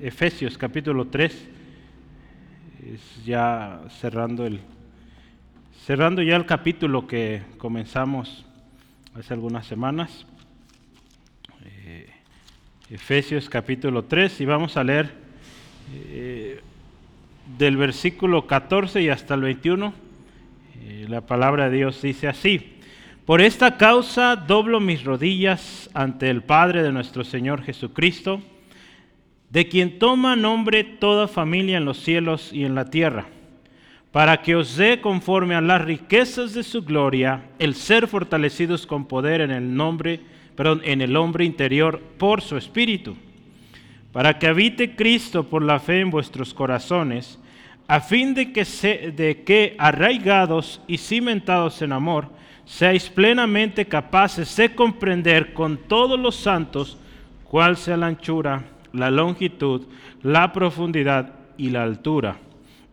Efesios capítulo 3, es ya cerrando, el, cerrando ya el capítulo que comenzamos hace algunas semanas. Eh, Efesios capítulo 3 y vamos a leer eh, del versículo 14 y hasta el 21. Eh, la palabra de Dios dice así. Por esta causa doblo mis rodillas ante el Padre de nuestro Señor Jesucristo, de quien toma nombre toda familia en los cielos y en la tierra, para que os dé conforme a las riquezas de su gloria el ser fortalecidos con poder en el nombre, perdón, en el hombre interior por su espíritu, para que habite Cristo por la fe en vuestros corazones, a fin de que, se, de que arraigados y cimentados en amor, seáis plenamente capaces de comprender con todos los santos cuál sea la anchura, la longitud, la profundidad y la altura,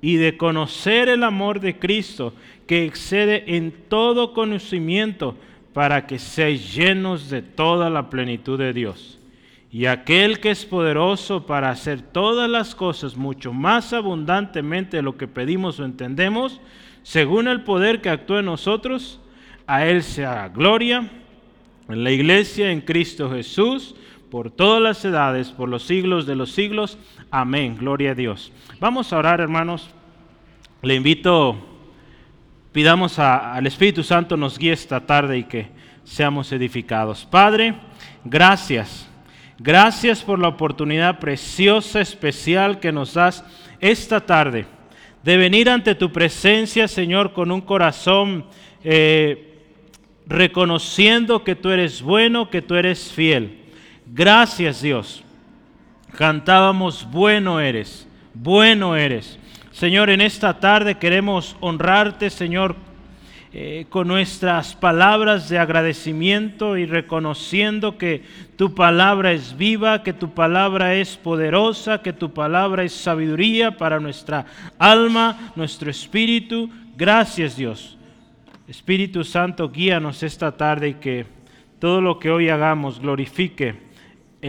y de conocer el amor de Cristo que excede en todo conocimiento, para que seáis llenos de toda la plenitud de Dios. Y aquel que es poderoso para hacer todas las cosas mucho más abundantemente de lo que pedimos o entendemos, según el poder que actúa en nosotros, a Él sea gloria en la iglesia, en Cristo Jesús, por todas las edades, por los siglos de los siglos. Amén. Gloria a Dios. Vamos a orar, hermanos. Le invito, pidamos al Espíritu Santo nos guíe esta tarde y que seamos edificados. Padre, gracias. Gracias por la oportunidad preciosa, especial que nos das esta tarde de venir ante tu presencia, Señor, con un corazón eh, reconociendo que tú eres bueno, que tú eres fiel. Gracias Dios. Cantábamos, bueno eres, bueno eres. Señor, en esta tarde queremos honrarte, Señor, eh, con nuestras palabras de agradecimiento y reconociendo que tu palabra es viva, que tu palabra es poderosa, que tu palabra es sabiduría para nuestra alma, nuestro espíritu. Gracias Dios Espíritu Santo, guíanos esta tarde y que todo lo que hoy hagamos glorifique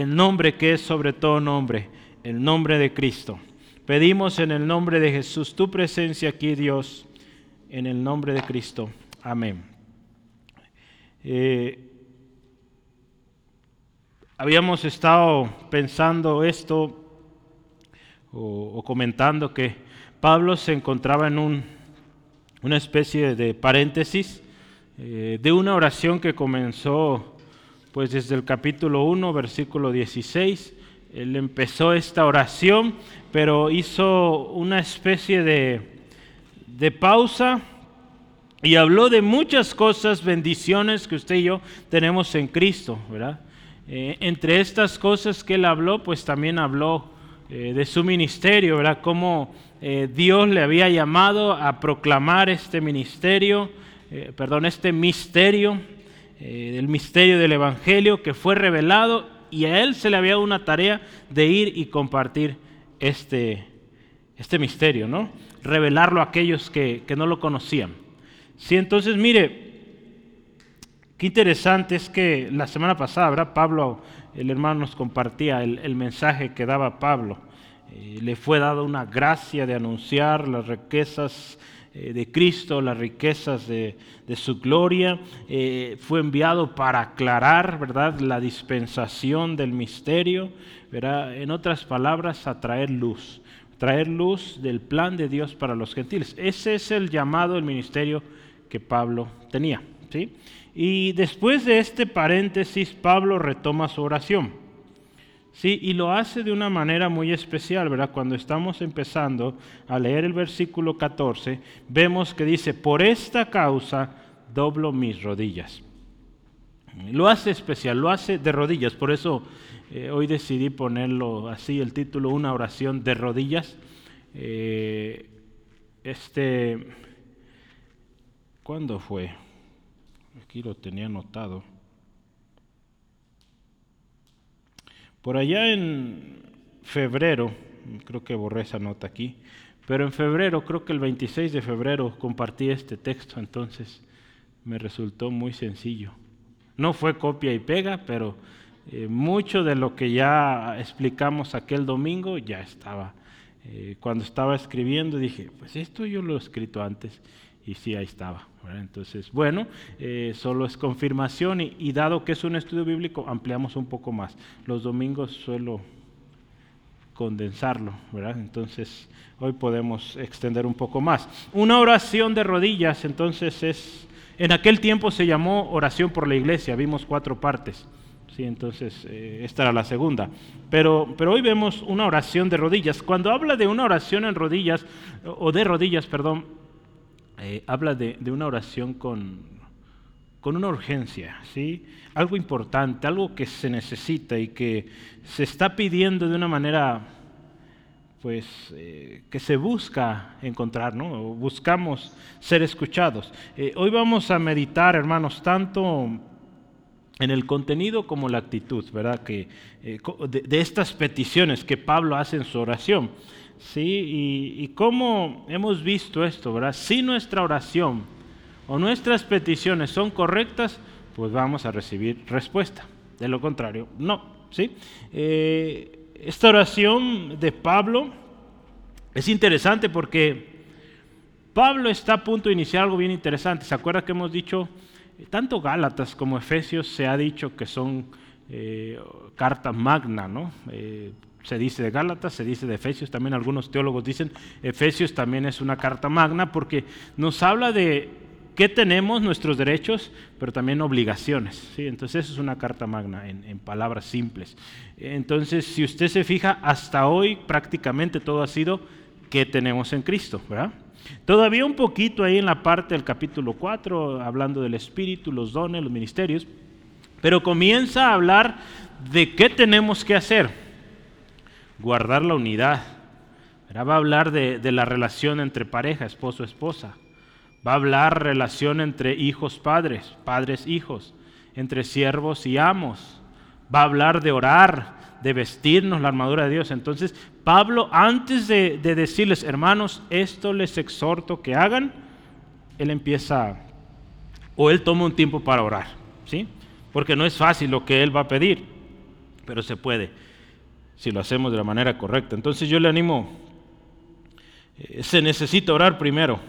el nombre que es sobre todo nombre, el nombre de Cristo. Pedimos en el nombre de Jesús tu presencia aquí, Dios, en el nombre de Cristo. Amén. Eh, habíamos estado pensando esto o comentando que Pablo se encontraba en un una especie de paréntesis eh, de una oración que comenzó pues desde el capítulo 1, versículo 16. Él empezó esta oración, pero hizo una especie de, de pausa y habló de muchas cosas, bendiciones que usted y yo tenemos en Cristo, ¿verdad? Eh, entre estas cosas que él habló, pues también habló eh, de su ministerio, ¿verdad? Cómo eh, Dios le había llamado a proclamar este ministerio, perdón, este misterio, el misterio del Evangelio que fue revelado y a él se le había dado una tarea de ir y compartir este, este misterio, ¿no? Revelarlo a aquellos que, no lo conocían. Sí, entonces mire, qué interesante es que la semana pasada, ¿verdad? Pablo el hermano nos compartía el, mensaje que daba Pablo. Eh, le fue dada una gracia de anunciar las riquezas eh, de Cristo, las riquezas de, su gloria. Eh, fue enviado para aclarar, ¿verdad?, la dispensación del misterio. En otras palabras, a traer luz. Traer luz del plan de Dios para los gentiles. Ese es el llamado, el ministerio que Pablo tenía. ¿sí? Y después de este paréntesis, Pablo retoma su oración. Sí, y lo hace de una manera muy especial, ¿verdad? Cuando estamos empezando a leer el versículo 14, vemos que dice, por esta causa doblo mis rodillas. Lo hace especial, lo hace de rodillas, por eso eh, hoy decidí ponerlo así, el título, una oración de rodillas. Eh, este, ¿cuándo fue? Aquí lo tenía anotado. Por allá en febrero, creo que borré esa nota aquí, pero en febrero, creo que el 26 de febrero compartí este texto, entonces me resultó muy sencillo. No fue copia y pega, pero eh, mucho de lo que ya explicamos aquel domingo ya estaba. Eh, cuando estaba escribiendo dije, pues esto yo lo he escrito antes y sí, ahí estaba. Entonces, bueno, eh, solo es confirmación y, dado que es un estudio bíblico, ampliamos un poco más. Los domingos suelo condensarlo, ¿verdad? Entonces, hoy podemos extender un poco más. Una oración de rodillas, entonces, es, en aquel tiempo se llamó oración por la iglesia, vimos cuatro partes. Sí, entonces eh, esta era la segunda. Pero, pero hoy vemos una oración de rodillas. Cuando habla de una oración en rodillas, o de rodillas, perdón, eh, habla de, una oración con, con una urgencia, ¿sí? algo importante, algo que se necesita y que se está pidiendo de una manera pues eh, que se busca encontrar, ¿no? buscamos ser escuchados. hoy vamos a meditar, hermanos, tanto en el contenido como la actitud, ¿verdad? Que, eh, de, estas peticiones que Pablo hace en su oración. ¿Sí? Y, cómo hemos visto esto, ¿verdad? Si nuestra oración o nuestras peticiones son correctas, pues vamos a recibir respuesta. De lo contrario, no. ¿sí? Eh, esta oración de Pablo es interesante porque Pablo está a punto de iniciar algo bien interesante. ¿Se acuerda que hemos dicho tanto Gálatas como Efesios se ha dicho que son eh, carta magna, ¿no? Eh, se dice de Gálatas, se dice de Efesios, también algunos teólogos dicen Efesios también es una carta magna porque nos habla de qué tenemos, nuestros derechos, pero también obligaciones. ¿sí? Entonces eso es una carta magna en, palabras simples. Entonces, si usted se fija, hasta hoy prácticamente todo ha sido qué tenemos en Cristo, ¿verdad? Todavía un poquito ahí en la parte del capítulo 4, hablando del Espíritu, los dones, los ministerios, pero comienza a hablar de qué tenemos que hacer. Guardar la unidad. Va a hablar de, de la relación entre pareja, esposo, esposa. Va a hablar relación entre hijos, padres, padres, hijos, entre siervos y amos. Va a hablar de orar, de vestirnos la armadura de Dios. Entonces, Pablo, antes de, decirles, hermanos, esto les exhorto que hagan, él empieza, o él toma un tiempo para orar, ¿sí? Porque no es fácil lo que él va a pedir, pero se puede, si lo hacemos de la manera correcta. Entonces yo le animo, eh, se necesita orar primero,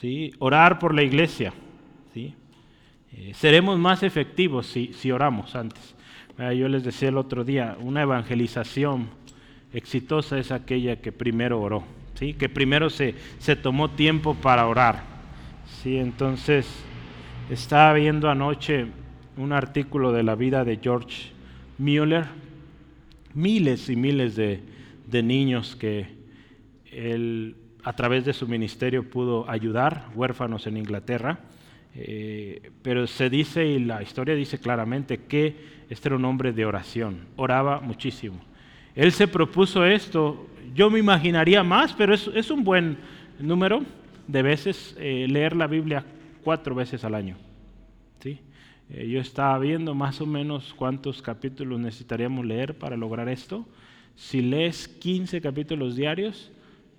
¿sí? Orar por la iglesia, ¿sí? Eh, seremos más efectivos si, si oramos antes. Ah, yo les decía el otro día, una evangelización exitosa es aquella que primero oró, ¿sí? que primero se, se tomó tiempo para orar. ¿sí? Entonces, estaba viendo anoche un artículo de la vida de George Mueller, miles y miles de, de niños que él a través de su ministerio pudo ayudar, huérfanos en Inglaterra. Eh, pero se dice, y la historia dice claramente, que este era un hombre de oración, oraba muchísimo. Él se propuso esto, yo me imaginaría más, pero es, un buen número de veces eh, leer la Biblia cuatro veces al año. ¿sí? Eh, yo estaba viendo más o menos cuántos capítulos necesitaríamos leer para lograr esto. Si lees 15 capítulos diarios,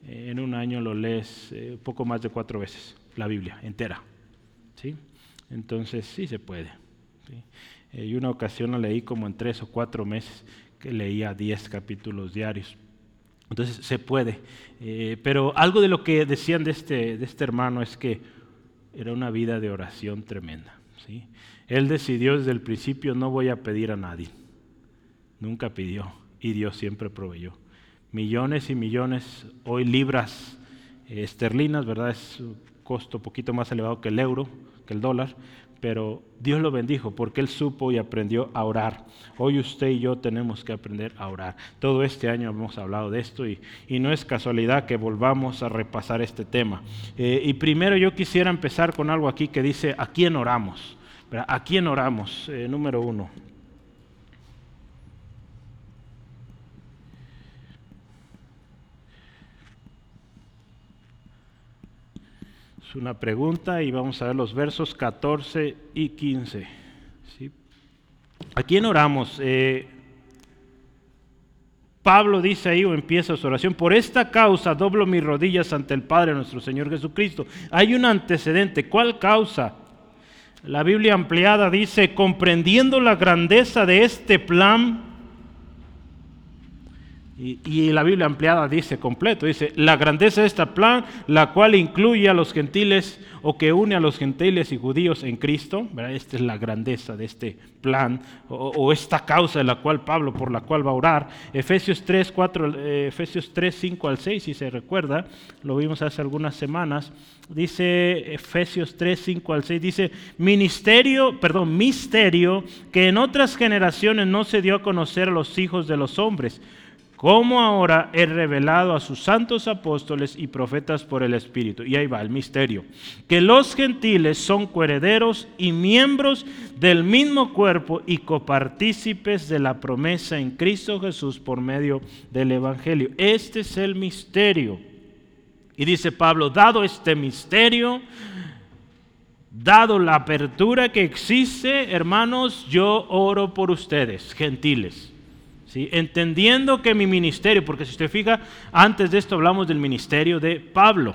en un año lo lees poco más de cuatro veces, la Biblia entera. ¿sí? Entonces sí se puede. Eh, y una ocasión la leí como en tres o cuatro meses, que leía diez capítulos diarios. Entonces se puede. Eh, pero algo de lo que decían de este, de este hermano es que era una vida de oración tremenda. ¿sí? Él decidió desde el principio no voy a pedir a nadie. Nunca pidió y Dios siempre proveyó. Millones y millones, hoy libras eh, esterlinas, ¿verdad? Es costo un poquito más elevado que el euro, que el dólar, pero Dios lo bendijo porque Él supo y aprendió a orar. Hoy usted y yo tenemos que aprender a orar. Todo este año hemos hablado de esto y, no es casualidad que volvamos a repasar este tema. Eh, y primero yo quisiera empezar con algo aquí que dice, ¿a quién oramos? ¿A quién oramos? Eh, número uno. Es una pregunta y vamos a ver los versos 14 y 15. ¿sí? ¿A quién oramos? Eh, Pablo dice ahí o empieza su oración, por esta causa doblo mis rodillas ante el Padre nuestro Señor Jesucristo. Hay un antecedente, ¿cuál causa? La Biblia ampliada dice, comprendiendo la grandeza de este plan, y, la Biblia ampliada dice completo, dice, la grandeza de este plan, la cual incluye a los gentiles o que une a los gentiles y judíos en Cristo, esta es la grandeza de este plan o, esta causa de la cual Pablo, por la cual va a orar. Efesios 3, 4, eh, Efesios 3, 5 al 6, si se recuerda, lo vimos hace algunas semanas, dice Efesios 3, 5 al 6, dice, ministerio, perdón, misterio que en otras generaciones no se dio a conocer a los hijos de los hombres como ahora he revelado a sus santos apóstoles y profetas por el Espíritu. Y ahí va el misterio. Que los gentiles son coherederos y miembros del mismo cuerpo y copartícipes de la promesa en Cristo Jesús por medio del Evangelio. Este es el misterio. Y dice Pablo, dado este misterio, dado la apertura que existe, hermanos, yo oro por ustedes, gentiles entendiendo que mi ministerio, porque si usted fija, antes de esto hablamos del ministerio de Pablo,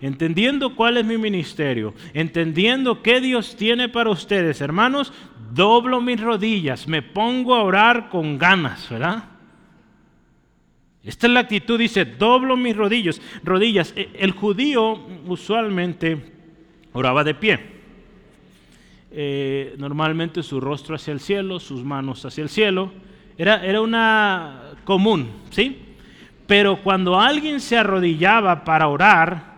entendiendo cuál es mi ministerio, entendiendo qué Dios tiene para ustedes, hermanos, doblo mis rodillas, me pongo a orar con ganas, ¿verdad? Esta es la actitud, dice, doblo mis rodillas. rodillas. E, el judío usualmente oraba de pie. Eh, normalmente su rostro hacia el cielo, sus manos hacia el cielo era, una común, ¿sí? Pero cuando alguien se arrodillaba para orar,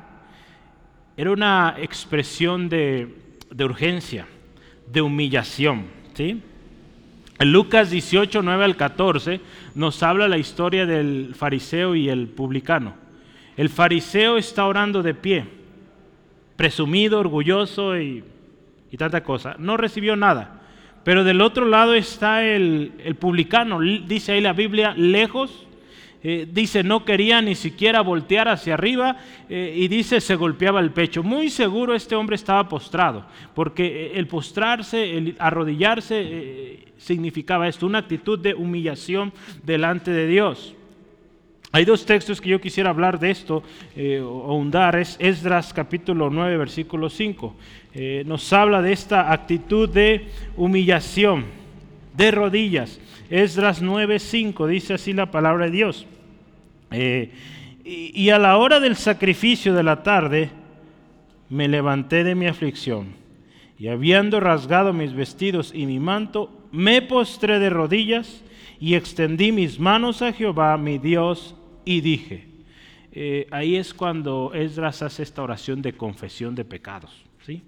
era una expresión de, urgencia, de humillación, ¿sí? En Lucas 18, 9 al 14 nos habla la historia del fariseo y el publicano. El fariseo está orando de pie, presumido, orgulloso y, y tanta cosa. No recibió nada. Pero del otro lado está el, publicano, dice ahí la Biblia, lejos. Eh, dice, no quería ni siquiera voltear hacia arriba eh, y dice, se golpeaba el pecho. Muy seguro este hombre estaba postrado, porque eh, el postrarse, el arrodillarse, significaba esto, una actitud de humillación delante de Dios. Hay dos textos que yo quisiera hablar de esto o ahondar. Es Esdras capítulo 9, versículo 5. Eh, nos habla de esta actitud de humillación, de rodillas. Esdras 9:5 dice así la palabra de Dios. Eh, y, a la hora del sacrificio de la tarde, me levanté de mi aflicción y habiendo rasgado mis vestidos y mi manto, me postré de rodillas y extendí mis manos a Jehová, mi Dios, y dije, eh, ahí es cuando Esdras hace esta oración de confesión de pecados. ¿sí?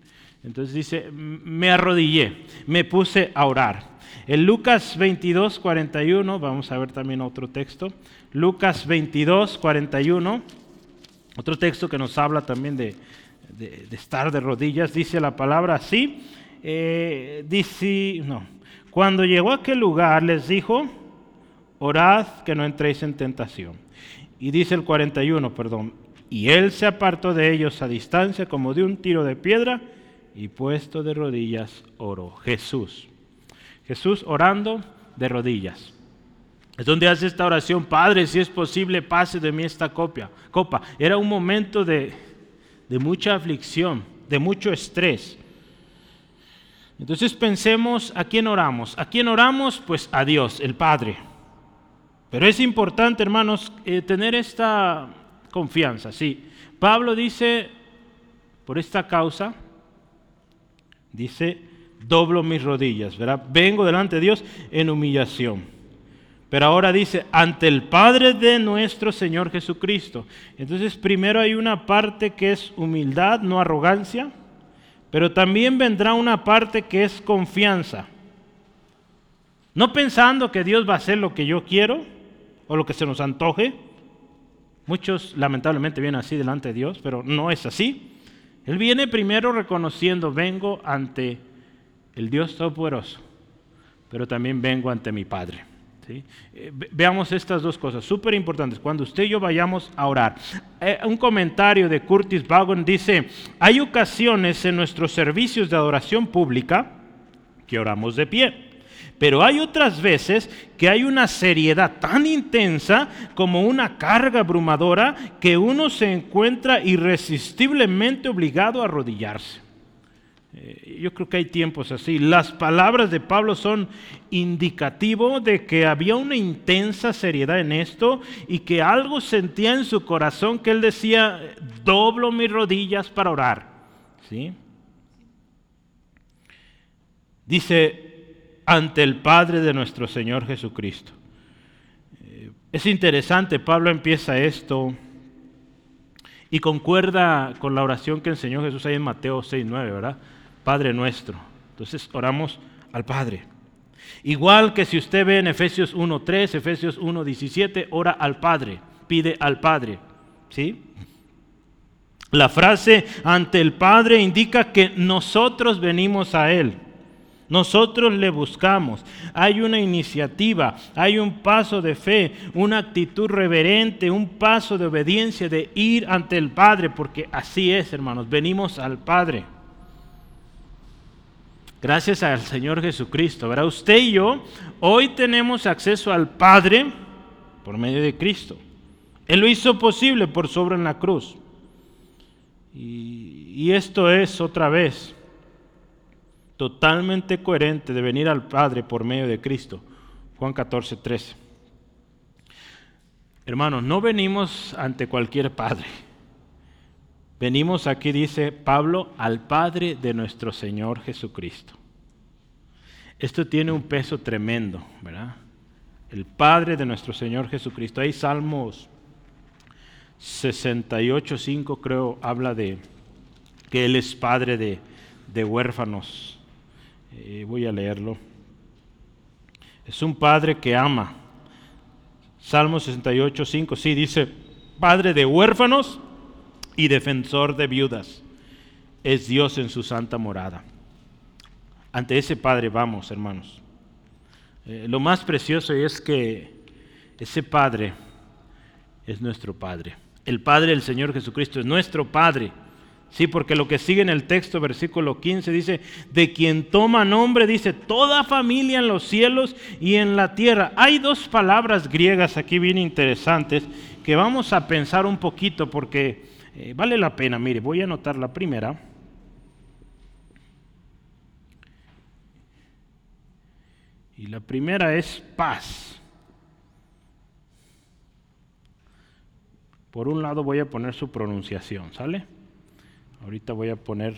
Entonces dice, me arrodillé, me puse a orar. En Lucas 22, 41, vamos a ver también otro texto. Lucas 22, 41, otro texto que nos habla también de, estar de rodillas, dice la palabra así. Eh, dice, no, cuando llegó a aquel lugar les dijo, orad que no entréis en tentación. Y dice el 41, perdón, y él se apartó de ellos a distancia como de un tiro de piedra y puesto de rodillas oro. Jesús. Jesús orando de rodillas. Es donde hace esta oración, Padre, si es posible, pase de mí esta copia, copa. Era un momento de, de mucha aflicción, de mucho estrés. Entonces pensemos a quién oramos. ¿A quién oramos? Pues a Dios, el Padre. Pero es importante, hermanos, eh, tener esta confianza. Sí, Pablo dice, por esta causa, Dice, doblo mis rodillas, ¿verdad? Vengo delante de Dios en humillación. Pero ahora dice, ante el Padre de nuestro Señor Jesucristo. Entonces, primero hay una parte que es humildad, no arrogancia, pero también vendrá una parte que es confianza. No pensando que Dios va a hacer lo que yo quiero o lo que se nos antoje. Muchos lamentablemente vienen así delante de Dios, pero no es así. Él viene primero reconociendo, vengo ante el Dios Todopoderoso, pero también vengo ante mi Padre. Eh, veamos estas dos cosas súper importantes. Cuando usted y yo vayamos a orar, eh, un comentario de Curtis Vaughan dice, hay ocasiones en nuestros servicios de adoración pública que oramos de pie. Pero hay otras veces que hay una seriedad tan intensa como una carga abrumadora que uno se encuentra irresistiblemente obligado a arrodillarse. Eh, yo creo que hay tiempos así. Las palabras de Pablo son indicativo de que había una intensa seriedad en esto y que algo sentía en su corazón que él decía, doblo mis rodillas para orar. ¿Sí? Dice, ante el Padre de nuestro Señor Jesucristo. Eh, es interesante, Pablo empieza esto y concuerda con la oración que enseñó Jesús ahí en Mateo 6.9, ¿verdad? Padre nuestro. Entonces oramos al Padre. Igual que si usted ve en Efesios 1.3, Efesios 1.17, ora al Padre, pide al Padre. ¿Sí? La frase ante el Padre indica que nosotros venimos a Él. Nosotros le buscamos. Hay una iniciativa, hay un paso de fe, una actitud reverente, un paso de obediencia de ir ante el Padre, porque así es, hermanos, venimos al Padre. Gracias al Señor Jesucristo. ¿verdad? Usted y yo hoy tenemos acceso al Padre por medio de Cristo. Él lo hizo posible por sobre en la cruz. Y, y esto es otra vez totalmente coherente de venir al Padre por medio de Cristo. Juan 14, 13. Hermanos, no venimos ante cualquier Padre. Venimos aquí, dice Pablo, al Padre de nuestro Señor Jesucristo. Esto tiene un peso tremendo, ¿verdad? El Padre de nuestro Señor Jesucristo. Hay Salmos 68, 5 creo, habla de que Él es Padre de, de huérfanos eh, voy a leerlo. Es un padre que ama. Salmo 68, 5, sí, dice, Padre de huérfanos y defensor de viudas. Es Dios en su santa morada. Ante ese Padre vamos, hermanos. Eh, lo más precioso es que ese Padre es nuestro Padre. El Padre del Señor Jesucristo es nuestro Padre. Sí, porque lo que sigue en el texto, versículo 15, dice, de quien toma nombre, dice, toda familia en los cielos y en la tierra. Hay dos palabras griegas aquí bien interesantes que vamos a pensar un poquito porque eh, vale la pena. Mire, voy a anotar la primera. Y la primera es paz. Por un lado voy a poner su pronunciación, ¿sale? Ahorita voy a poner,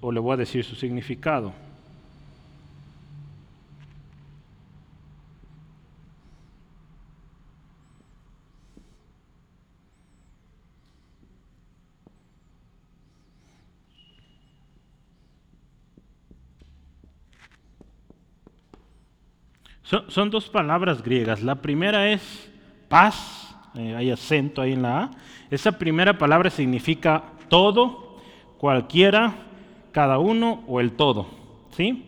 o le voy a decir su significado. Son, dos palabras griegas. La primera es paz, eh, hay acento ahí en la A. Esa primera palabra significa todo, cualquiera, cada uno o el todo. ¿sí?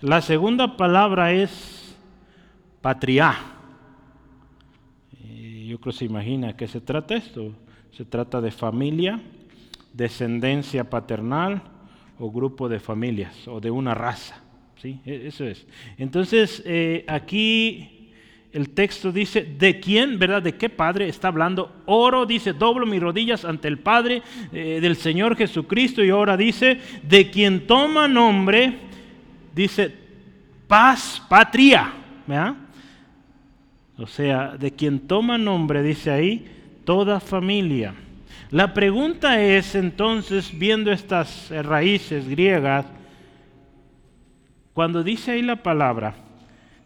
La segunda palabra es patria. Eh, yo creo que se imagina que se trata esto. Se trata de familia, descendencia paternal o grupo de familias o de una raza. ¿sí? E-, eso es. Entonces, eh, aquí el texto dice, ¿de quién, verdad? ¿De qué Padre está hablando? Oro, dice, doblo mis rodillas ante el Padre eh, del Señor Jesucristo. Y ahora dice, de quien toma nombre, dice, paz, patria. ¿verdad? O sea, de quien toma nombre, dice ahí, toda familia. La pregunta es entonces, viendo estas raíces griegas, cuando dice ahí la palabra,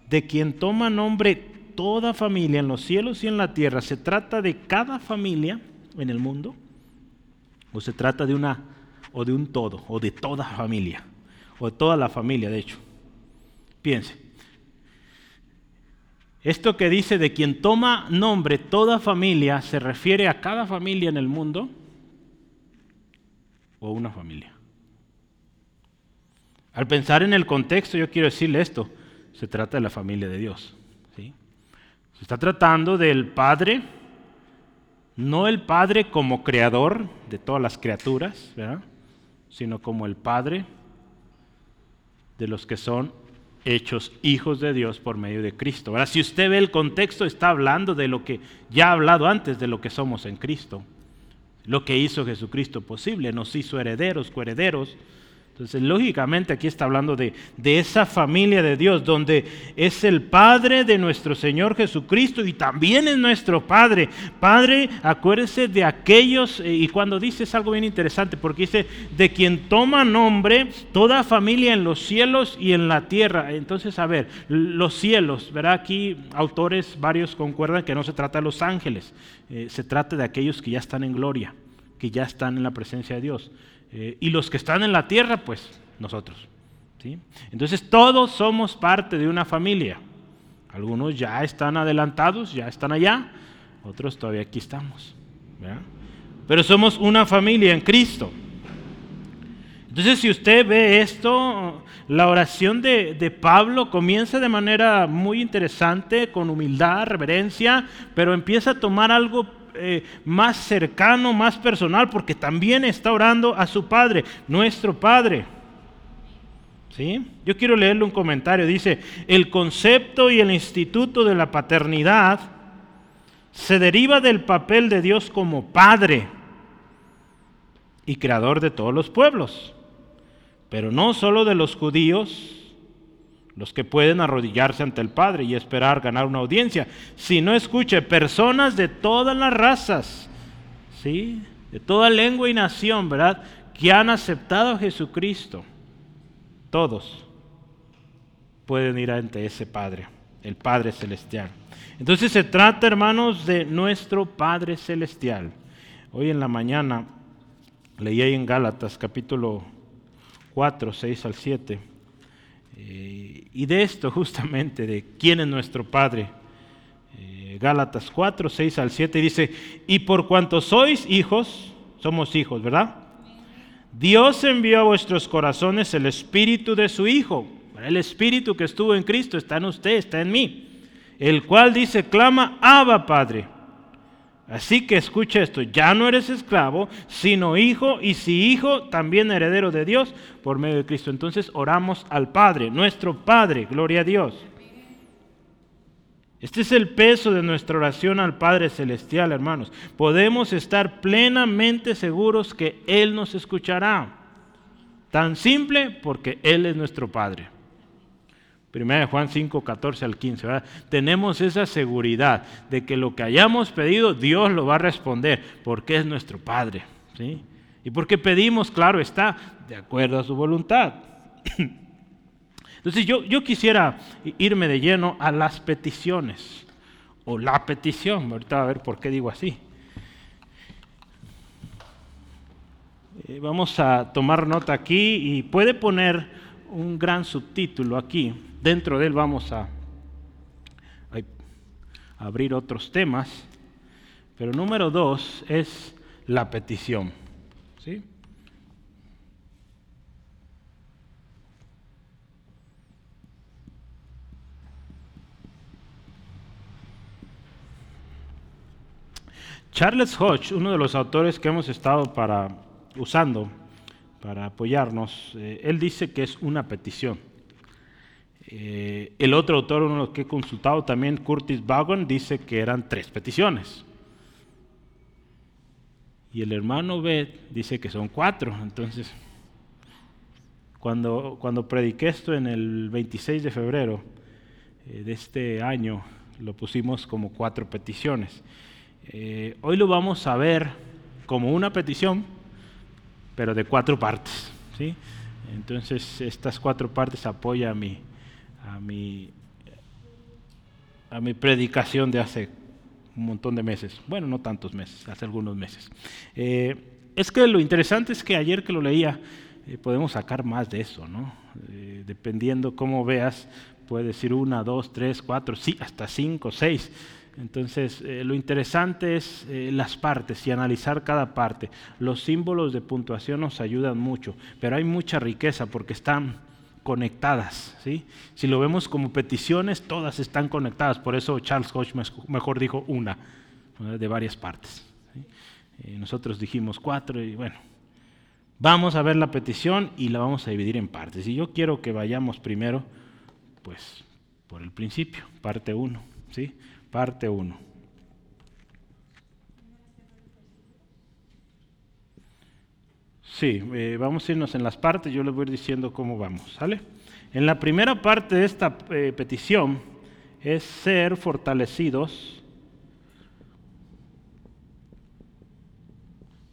de quien toma nombre toda familia en los cielos y en la tierra, ¿se trata de cada familia en el mundo? ¿O se trata de una o de un todo, o de toda familia, o de toda la familia, de hecho? Piense. Esto que dice de quien toma nombre toda familia, ¿se refiere a cada familia en el mundo o una familia? Al pensar en el contexto, yo quiero decirle esto, se trata de la familia de Dios. Se está tratando del Padre, no el Padre como creador de todas las criaturas, sino como el Padre de los que son hechos hijos de Dios por medio de Cristo. Ahora, si usted ve el contexto, está hablando de lo que ya ha hablado antes, de lo que somos en Cristo. lo que hizo Jesucristo posible, nos hizo herederos, coherederos entonces, lógicamente aquí está hablando de, esa familia de Dios, donde es el Padre de nuestro Señor Jesucristo y también es nuestro Padre. Padre, acuérdese de aquellos, eh, y cuando dice es algo bien interesante, porque dice, de quien toma nombre toda familia en los cielos y en la tierra. Entonces, a ver, los cielos, ¿verdad? Aquí autores varios concuerdan que no se trata de los ángeles, eh, se trata de aquellos que ya están en gloria, que ya están en la presencia de Dios. Eh, y los que están en la tierra, pues nosotros. ¿sí? Entonces todos somos parte de una familia. Algunos ya están adelantados, ya están allá, otros todavía aquí estamos. Pero somos una familia en Cristo. Entonces si usted ve esto, la oración de, de, Pablo comienza de manera muy interesante, con humildad, reverencia, pero empieza a tomar algo eh, más cercano, más personal, porque también está orando a su Padre, nuestro Padre. ¿Sí? Yo quiero leerle un comentario. Dice, el concepto y el instituto de la paternidad se deriva del papel de Dios como Padre y creador de todos los pueblos, pero no solo de los judíos, los que pueden arrodillarse ante el Padre y esperar ganar una audiencia. Si no escuche, personas de todas las razas, ¿sí? de toda lengua y nación, ¿verdad? Que han aceptado a Jesucristo. Todos pueden ir ante ese Padre, el Padre Celestial. Entonces se trata, hermanos, de nuestro Padre Celestial. Hoy en la mañana leí ahí en Gálatas capítulo 4, 6 al 7 eh, y de esto justamente, de quién es nuestro Padre. Eh, Gálatas 4, 6 al 7 dice, y por cuanto sois hijos, somos hijos, ¿verdad? Dios envió a vuestros corazones el espíritu de su Hijo. El espíritu que estuvo en Cristo está en usted, está en mí. El cual dice, clama, Abba Padre. Así que escucha esto, ya no eres esclavo, sino hijo, y si hijo, también heredero de Dios por medio de Cristo. Entonces oramos al Padre, nuestro Padre, gloria a Dios. Este es el peso de nuestra oración al Padre Celestial, hermanos. Podemos estar plenamente seguros que Él nos escuchará. Tan simple porque Él es nuestro Padre. Primera de Juan 5, 14 al 15. Tenemos esa seguridad de que lo que hayamos pedido, Dios lo va a responder, porque es nuestro Padre. ¿sí? Y porque pedimos, claro, está de acuerdo a su voluntad. Entonces yo, yo quisiera irme de lleno a las peticiones, o la petición, ahorita a ver por qué digo así. Eh, vamos a tomar nota aquí y puede poner un gran subtítulo aquí Dentro de él vamos a, abrir otros temas, pero número dos es la petición. ¿sí? Charles Hodge, uno de los autores que hemos estado para, usando para apoyarnos, eh, él dice que es una petición. Eh, el otro autor, uno que he consultado también, Curtis Vaughan, dice que eran tres peticiones. Y el hermano Beth dice que son cuatro. Entonces, cuando, cuando prediqué esto en el 26 de febrero eh, de este año, lo pusimos como cuatro peticiones. Eh, hoy lo vamos a ver como una petición, pero de cuatro partes. ¿sí? Entonces, estas cuatro partes apoyan mi, a mi, a mi predicación de hace un montón de meses. Bueno, no tantos meses, hace algunos meses. Eh, es que lo interesante es que ayer que lo leía, eh, podemos sacar más de eso, ¿no? Eh, dependiendo cómo veas, puede decir una, dos, tres, cuatro, sí, hasta cinco, seis. Entonces, lo interesante es las partes y analizar cada parte. Los símbolos de puntuación nos ayudan mucho, pero hay mucha riqueza porque están conectadas. ¿sí? Si lo vemos como peticiones, todas están conectadas. Por eso Charles Hodge mejor dijo una, de varias partes. Eh, nosotros dijimos cuatro y bueno, vamos a ver la petición y la vamos a dividir en partes. Y yo quiero que vayamos primero, pues, por el principio, parte uno. ¿sí? Parte uno. Sí, eh, vamos a irnos en las partes, yo les voy a ir diciendo cómo vamos, ¿sale? En la primera parte de esta eh, petición es ser fortalecidos.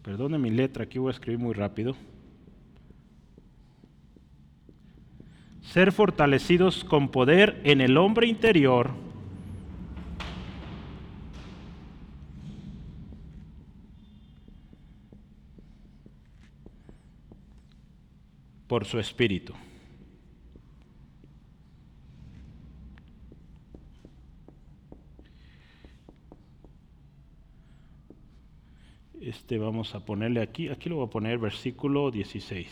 Perdone mi letra, aquí voy a escribir muy rápido. Ser fortalecidos con poder en el hombre interior por su espíritu. Este vamos a ponerle aquí, aquí lo voy a poner versículo 16.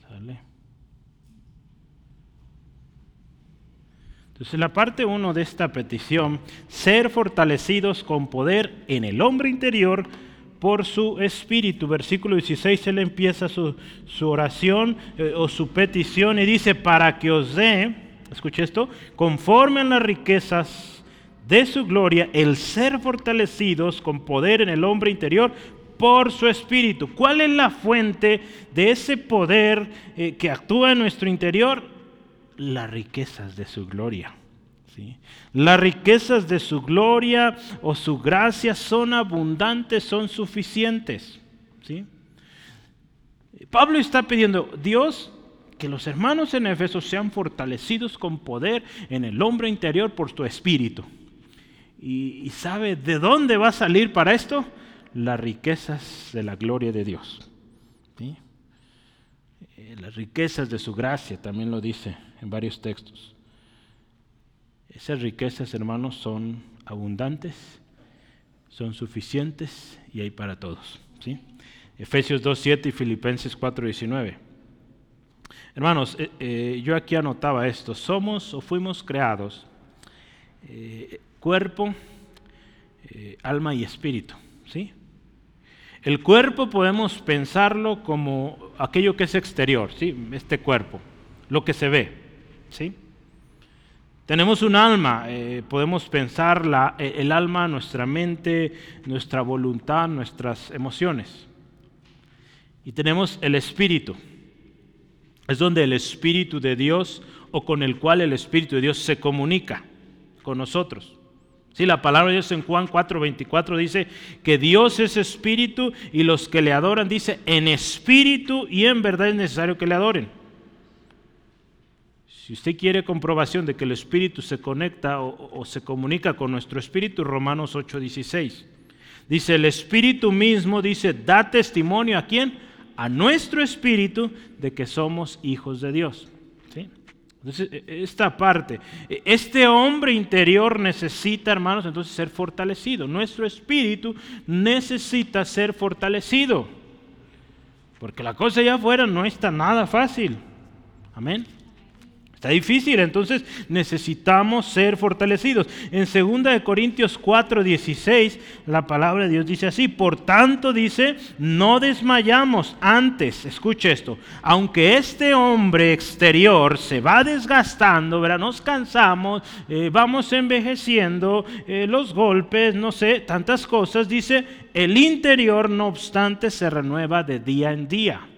¿Sale? Entonces la parte 1 de esta petición, ser fortalecidos con poder en el hombre interior por su espíritu. Versículo 16, él empieza su, oración eh, o su petición y dice, para que os dé, escuche esto, conforme a las riquezas de su gloria, el ser fortalecidos con poder en el hombre interior por su espíritu. ¿Cuál es la fuente de ese poder eh, que actúa en nuestro interior? Las riquezas de su gloria. Las riquezas de su gloria o su gracia son abundantes, son suficientes. ¿sí? Pablo está pidiendo, Dios, que los hermanos en Éfeso sean fortalecidos con poder en el hombre interior por tu espíritu. Y, sabe de dónde va a salir para esto? Las riquezas de la gloria de Dios. ¿sí? Eh, las riquezas de su gracia, también lo dice en varios textos. Esas riquezas, hermanos, son abundantes, son suficientes y hay para todos. ¿sí? Efesios 2.7 y Filipenses 4.19. Hermanos, eh, eh, yo aquí anotaba esto. Somos o fuimos creados eh, cuerpo, alma y espíritu. ¿sí? El cuerpo podemos pensarlo como aquello que es exterior, ¿sí? este cuerpo, lo que se ve. ¿sí? Tenemos un alma, eh, podemos pensar la, e, el alma, nuestra mente, nuestra voluntad, nuestras emociones. Y tenemos el espíritu. Es donde el espíritu de Dios o con el cual el espíritu de Dios se comunica con nosotros. Sí, la palabra de Dios en Juan 4:24 dice que Dios es espíritu y los que le adoran dice en espíritu y en verdad es necesario que le adoren. Si usted quiere comprobación de que el Espíritu se conecta o, se comunica con nuestro Espíritu, Romanos 8:16. Dice, el Espíritu mismo dice, da testimonio a quién? A nuestro Espíritu de que somos hijos de Dios. Entonces, e, e, esta parte, e, este hombre interior necesita, hermanos, entonces ser fortalecido. Nuestro espíritu necesita ser fortalecido. Porque la cosa allá afuera no está nada fácil. Amén. Está difícil, entonces necesitamos ser fortalecidos. En 2 Corintios 4, 16, la palabra de Dios dice así, por tanto dice, no desmayamos antes, escuche esto, aunque este hombre exterior se va desgastando, ¿verdad? nos cansamos, eh, vamos envejeciendo, eh, los golpes, no sé, tantas cosas, dice, el interior no obstante se renueva de día en día.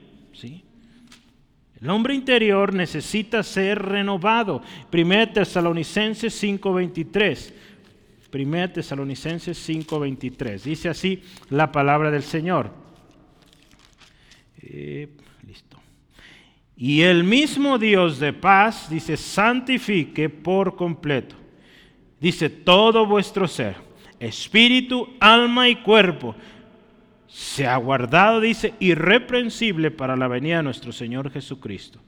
El hombre interior necesita ser renovado. 1 Tesalonicenses 5:23. 1 Tesalonicenses 5:23. Dice así la palabra del Señor. Eh, listo. Y el mismo Dios de paz, dice, santifique por completo. Dice, todo vuestro ser, espíritu, alma y cuerpo se ha guardado, dice, irreprensible para la venida de nuestro Señor Jesucristo.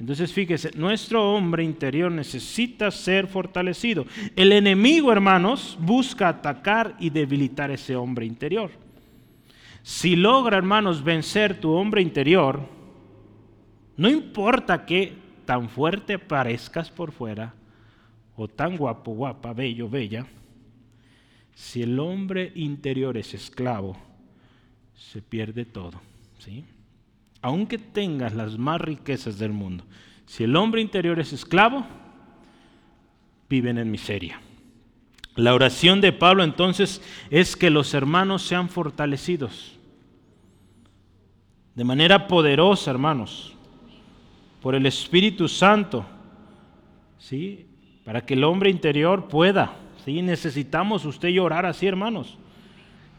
Entonces fíjese, nuestro hombre interior necesita ser fortalecido. El enemigo, hermanos, busca atacar y debilitar ese hombre interior. Si logra, hermanos, vencer tu hombre interior, no importa que tan fuerte parezcas por fuera, o tan guapo, guapa, bello, bella, si el hombre interior es esclavo, se pierde todo. ¿sí? Aunque tengas las más riquezas del mundo, si el hombre interior es esclavo, viven en miseria. La oración de Pablo entonces es que los hermanos sean fortalecidos. de manera poderosa, hermanos, por el Espíritu Santo, ¿sí? Para que el hombre interior pueda, ¿sí? Necesitamos usted y orar así, hermanos.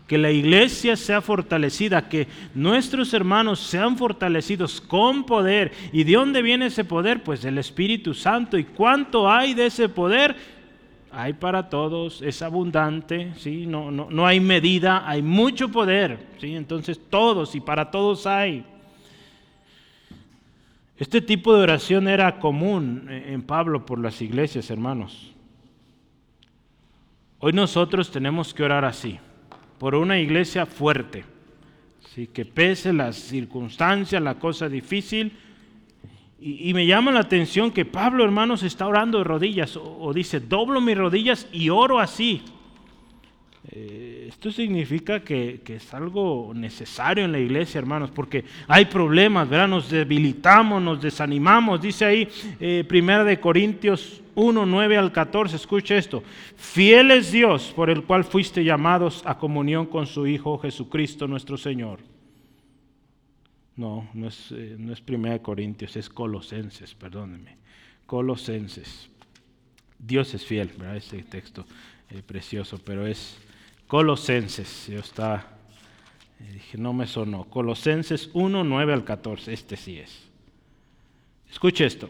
Que la iglesia sea fortalecida, que nuestros hermanos sean fortalecidos con poder. ¿Y de dónde viene ese poder? Pues del Espíritu Santo. ¿Y cuánto hay de ese poder? hay para todos, es abundante, ¿sí? no, no, no hay medida, hay mucho poder, ¿sí? entonces todos y para todos hay. Este tipo de oración era común en Pablo por las iglesias, hermanos. Hoy nosotros tenemos que orar así, por una iglesia fuerte, ¿sí? que pese las circunstancias, la cosa difícil, y, me llama la atención que Pablo, hermanos, está orando de rodillas o, dice, doblo mis rodillas y oro así. Eh, esto significa que, es algo necesario en la iglesia, hermanos, porque hay problemas, ¿verdad? Nos debilitamos, nos desanimamos. Dice ahí, eh, Primera de Corintios 1, 9 al 14, escucha esto. Fiel es Dios por el cual fuiste llamados a comunión con su Hijo Jesucristo nuestro Señor no, no es, eh, Primera de Corintios, es Colosenses, perdónenme. Colosenses. Dios es fiel, ¿verdad? Ese texto eh, precioso, pero es Colosenses. Yo está, eh, dije, no me sonó. Colosenses 1, 9 al 14, este sí es. Escuche esto.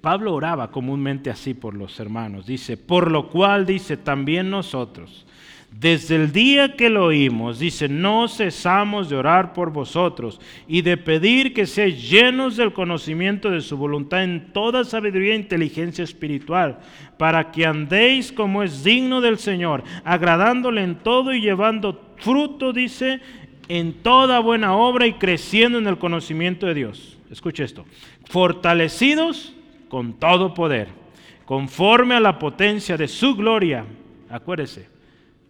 Pablo oraba comúnmente así por los hermanos. Dice, por lo cual dice también nosotros desde el día que lo oímos, dice, no cesamos de orar por vosotros y de pedir que seáis llenos del conocimiento de su voluntad en toda sabiduría e inteligencia espiritual, para que andéis como es digno del Señor, agradándole en todo y llevando fruto, dice, en toda buena obra y creciendo en el conocimiento de Dios. Escuche esto, fortalecidos con todo poder, conforme a la potencia de su gloria. Acuérdese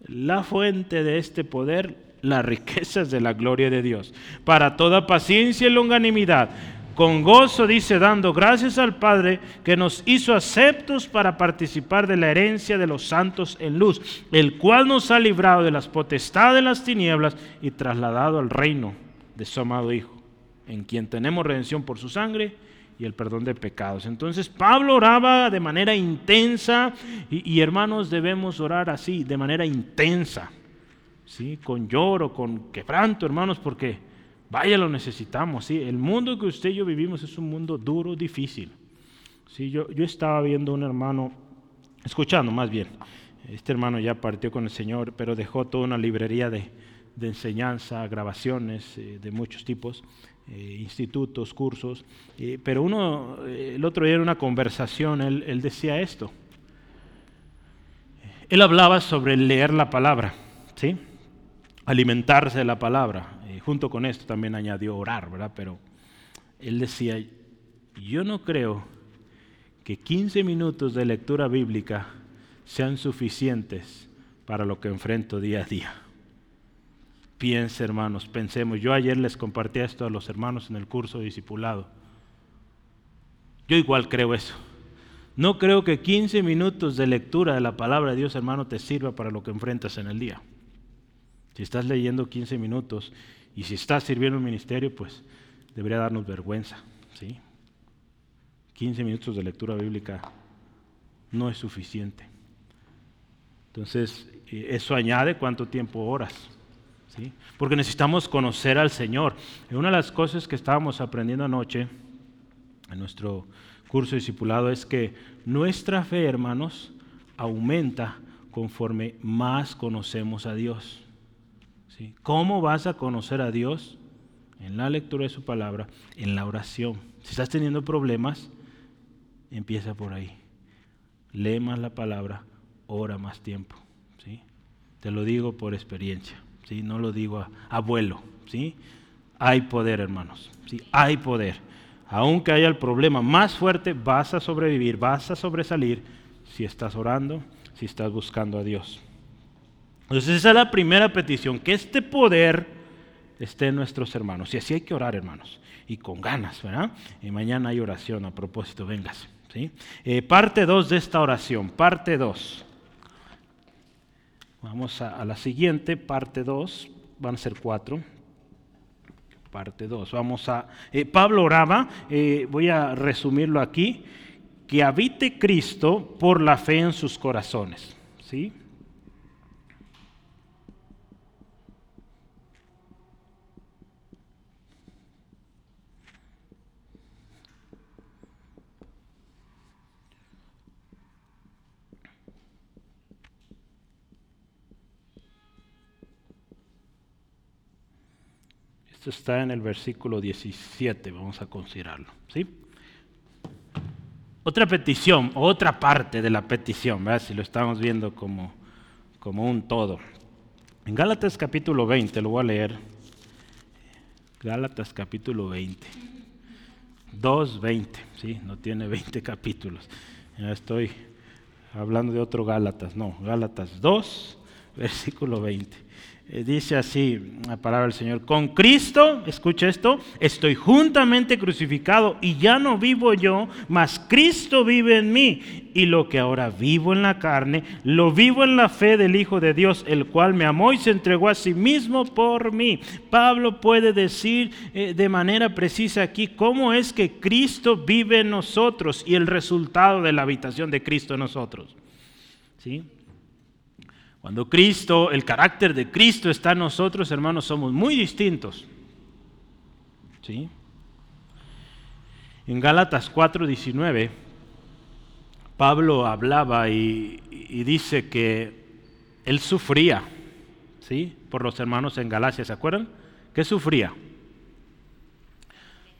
la fuente de este poder, las riquezas de la gloria de Dios, para toda paciencia y longanimidad. Con gozo dice, dando gracias al Padre que nos hizo aceptos para participar de la herencia de los santos en luz, el cual nos ha librado de las potestades de las tinieblas y trasladado al reino de su amado Hijo, en quien tenemos redención por su sangre y el perdón de pecados. Entonces Pablo oraba de manera intensa y, hermanos debemos orar así, de manera intensa, ¿sí? con lloro, con quebranto, hermanos, porque vaya lo necesitamos. ¿sí? El mundo que usted y yo vivimos es un mundo duro, difícil. ¿sí? Yo, yo estaba viendo un hermano, escuchando más bien, este hermano ya partió con el Señor, pero dejó toda una librería de, de enseñanza, grabaciones eh, de muchos tipos. Eh, institutos, cursos, eh, pero uno, eh, el otro día en una conversación, él, decía esto. Él hablaba sobre leer la palabra, ¿sí? alimentarse de la palabra. junto con esto también añadió orar, ¿verdad? Pero él decía, yo no creo que 15 minutos de lectura bíblica sean suficientes para lo que enfrento día a día. Piense, hermanos, pensemos. Yo ayer les compartí esto a los hermanos en el curso de discipulado. Yo igual creo eso. No creo que 15 minutos de lectura de la palabra de Dios, hermano, te sirva para lo que enfrentas en el día. Si estás leyendo 15 minutos y si estás sirviendo un ministerio, pues debería darnos vergüenza. ¿sí? 15 minutos de lectura bíblica no es suficiente. Entonces, eh, eso añade cuánto tiempo oras. Porque necesitamos conocer al Señor. Y una de las cosas que estábamos aprendiendo anoche en nuestro curso discipulado es que nuestra fe, hermanos, aumenta conforme más conocemos a Dios. ¿Cómo vas a conocer a Dios? En la lectura de su palabra, en la oración. Si estás teniendo problemas, empieza por ahí. Lee más la palabra, ora más tiempo. ¿sí? Te lo digo por experiencia. No lo digo a, abuelo, ¿sí? Hay poder, hermanos, ¿sí? Hay poder. Aunque haya el problema más fuerte, vas a sobrevivir, vas a sobresalir si estás orando, si estás buscando a Dios. Entonces esa es la primera petición, que este poder esté en nuestros hermanos. Y así hay que orar, hermanos, y con ganas, ¿verdad? Y mañana hay oración a propósito, vengas. ¿sí? Eh, parte 2 de esta oración, parte 2. Vamos a, la siguiente, parte 2, van a ser cuatro. parte 2. Vamos a... Eh, Pablo oraba, eh, voy a resumirlo aquí, que habite Cristo por la fe en sus corazones. ¿Sí? Esto está en el versículo 17, vamos a considerarlo. ¿sí? Otra petición, otra parte de la petición, si lo estamos viendo como, como un todo. En Gálatas capítulo 20, lo voy a leer. Gálatas capítulo 20. 2.20, ¿sí? no tiene 20 capítulos. Ya estoy hablando de otro Gálatas, no, Gálatas 2, versículo 20. Eh, dice así la palabra del Señor, con Cristo, escucha esto, estoy juntamente crucificado y ya no vivo yo, mas Cristo vive en mí. Y lo que ahora vivo en la carne, lo vivo en la fe del Hijo de Dios, el cual me amó y se entregó a sí mismo por mí. Pablo puede decir eh, de manera precisa aquí cómo es que Cristo vive en nosotros y el resultado de la habitación de Cristo en nosotros. ¿Sí? Cuando Cristo, el carácter de Cristo está en nosotros, hermanos, somos muy distintos. ¿Sí? En Gálatas 4:19, Pablo hablaba y, dice que él sufría, ¿sí? Por los hermanos en Galacia, ¿se acuerdan? ¿Qué sufría?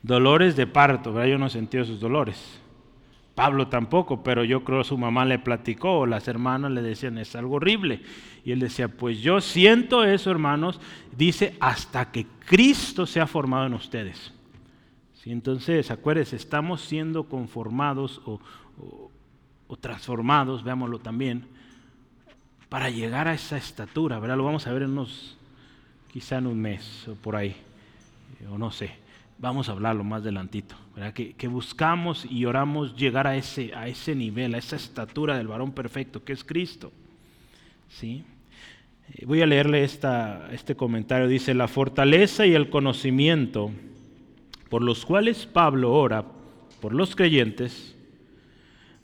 Dolores de parto, ¿verdad? Yo no sentí esos dolores. Pablo tampoco, pero yo creo su mamá le platicó, o las hermanas le decían, es algo horrible. Y él decía, pues yo siento eso, hermanos, dice, hasta que Cristo se ha formado en ustedes. ¿Sí? Entonces, acuérdense, estamos siendo conformados o, o transformados, veámoslo también, para llegar a esa estatura, ¿verdad? Lo vamos a ver en unos, quizá en un mes o por ahí, o no sé vamos a hablarlo más adelantito, Que, buscamos y oramos llegar a ese, a ese nivel, a esa estatura del varón perfecto que es Cristo. ¿Sí? Eh, voy a leerle esta, este comentario. Dice, la fortaleza y el conocimiento por los cuales Pablo ora por los creyentes,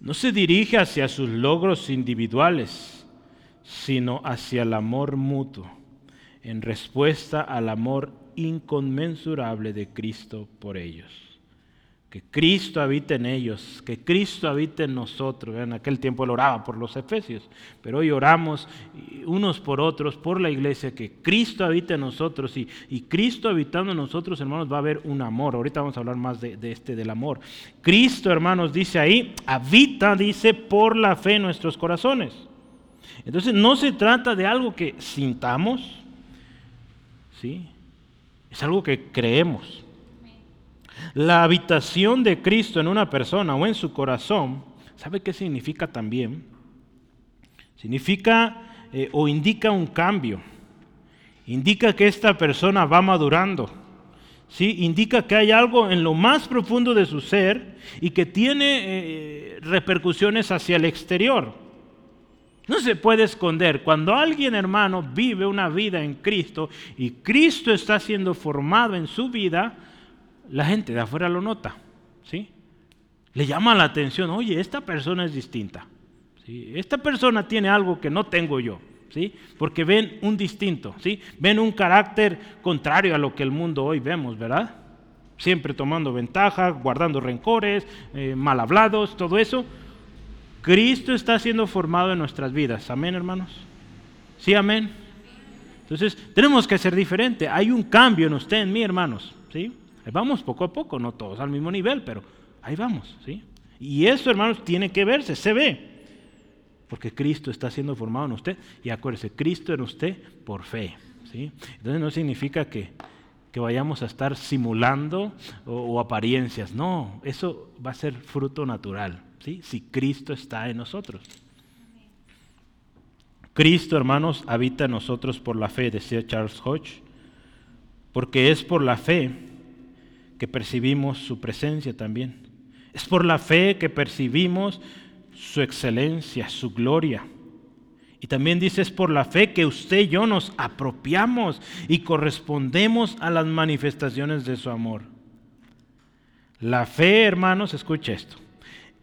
no se dirige hacia sus logros individuales, sino hacia el amor mutuo, en respuesta al amor inconmensurable de Cristo por ellos. Que Cristo habite en ellos, que Cristo habite en nosotros. En aquel tiempo él oraba por los efesios, pero hoy oramos unos por otros, por la iglesia, que Cristo habite en nosotros y, Cristo habitando en nosotros, hermanos, va a haber un amor. Ahorita vamos a hablar más de, de este, del amor. Cristo, hermanos, dice ahí, habita, dice, por la fe en nuestros corazones. Entonces no se trata de algo que sintamos, ¿sí? Es algo que creemos. La habitación de Cristo en una persona o en su corazón, ¿sabe qué significa también? Significa eh, o indica un cambio. Indica que esta persona va madurando. ¿sí? Indica que hay algo en lo más profundo de su ser y que tiene eh, repercusiones hacia el exterior. No se puede esconder. Cuando alguien, hermano, vive una vida en Cristo y Cristo está siendo formado en su vida, la gente de afuera lo nota. ¿sí? Le llama la atención, oye, esta persona es distinta. ¿sí? Esta persona tiene algo que no tengo yo. ¿sí? Porque ven un distinto, ¿sí? ven un carácter contrario a lo que el mundo hoy vemos, ¿verdad? Siempre tomando ventaja, guardando rencores, eh, mal hablados, todo eso. Cristo está siendo formado en nuestras vidas. Amén, hermanos. Sí, amén. Entonces, tenemos que ser diferente. Hay un cambio en usted, en mí, hermanos. ¿sí? vamos poco a poco, no todos al mismo nivel, pero ahí vamos. ¿sí? Y eso, hermanos, tiene que verse, se ve. Porque Cristo está siendo formado en usted. Y acuérdese, Cristo en usted por fe. ¿sí? Entonces no significa que, vayamos a estar simulando o apariencias. No, eso va a ser fruto natural si Cristo está en nosotros. Cristo, hermanos, habita en nosotros por la fe, decía Charles Hodge, porque es por la fe que percibimos su presencia también. Es por la fe que percibimos su excelencia, su gloria. Y también dice, es por la fe que usted y yo nos apropiamos y correspondemos a las manifestaciones de su amor. La fe, hermanos, escuche esto,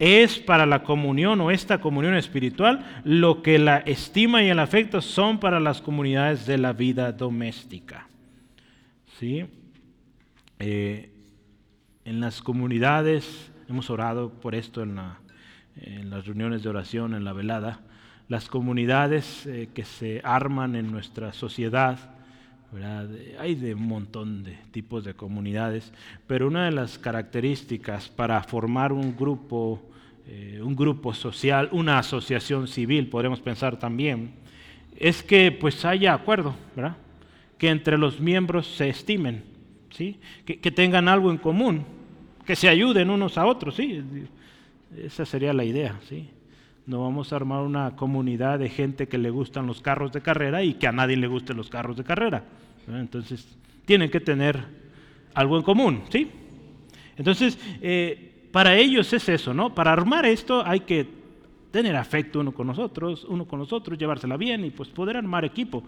es para la comunión o esta comunión espiritual lo que la estima y el afecto son para las comunidades de la vida doméstica. ¿Sí? Eh, en las comunidades, hemos orado por esto en, las reuniones de oración, en la velada, las comunidades eh, que se arman en nuestra sociedad, hay de un montón de tipos de comunidades, pero una de las características para formar un grupo, eh, un grupo social, una asociación civil, podemos pensar también, es que pues haya acuerdo, ¿verdad? que entre los miembros se estimen, ¿sí? que, que tengan algo en común, que se ayuden unos a otros, ¿sí? esa sería la idea. ¿sí? No vamos a armar una comunidad de gente que le gustan los carros de carrera y que a nadie le gusten los carros de carrera. Entonces, tienen que tener algo en común, ¿sí? Entonces, eh, para ellos es eso, ¿no? Para armar esto hay que tener afecto uno con nosotros, uno con nosotros, llevársela bien y pues poder armar equipo.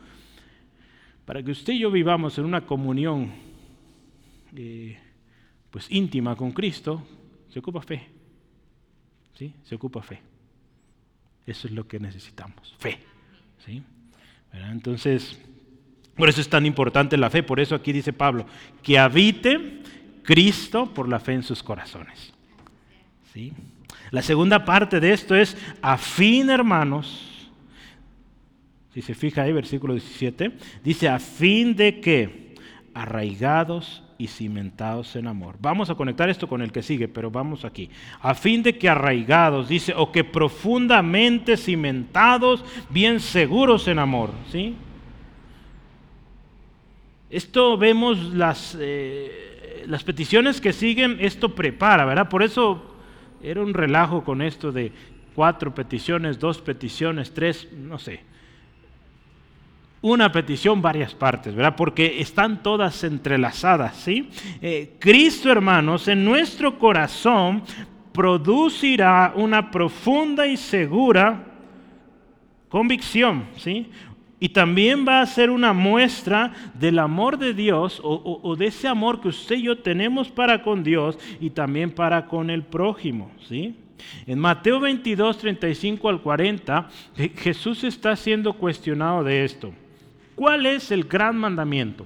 Para que usted y yo vivamos en una comunión eh, pues íntima con Cristo, se ocupa fe. ¿Sí? Se ocupa fe. Eso es lo que necesitamos, fe. ¿sí? Entonces, por eso es tan importante la fe, por eso aquí dice Pablo, que habite Cristo por la fe en sus corazones. ¿Sí? La segunda parte de esto es, a fin hermanos, si se fija ahí, versículo 17, dice, a fin de que, arraigados y cimentados en amor. Vamos a conectar esto con el que sigue, pero vamos aquí. A fin de que arraigados, dice, o que profundamente cimentados, bien seguros en amor. ¿sí? Esto vemos las, eh, las peticiones que siguen, esto prepara, ¿verdad? Por eso era un relajo con esto de cuatro peticiones, dos peticiones, tres, no sé una petición, varias partes, ¿verdad? Porque están todas entrelazadas, ¿sí? Eh, Cristo, hermanos, en nuestro corazón producirá una profunda y segura convicción, ¿sí? Y también va a ser una muestra del amor de Dios o, o, de ese amor que usted y yo tenemos para con Dios y también para con el prójimo, ¿sí? En Mateo 22, 35 al 40, Jesús está siendo cuestionado de esto. ¿Cuál es el gran mandamiento?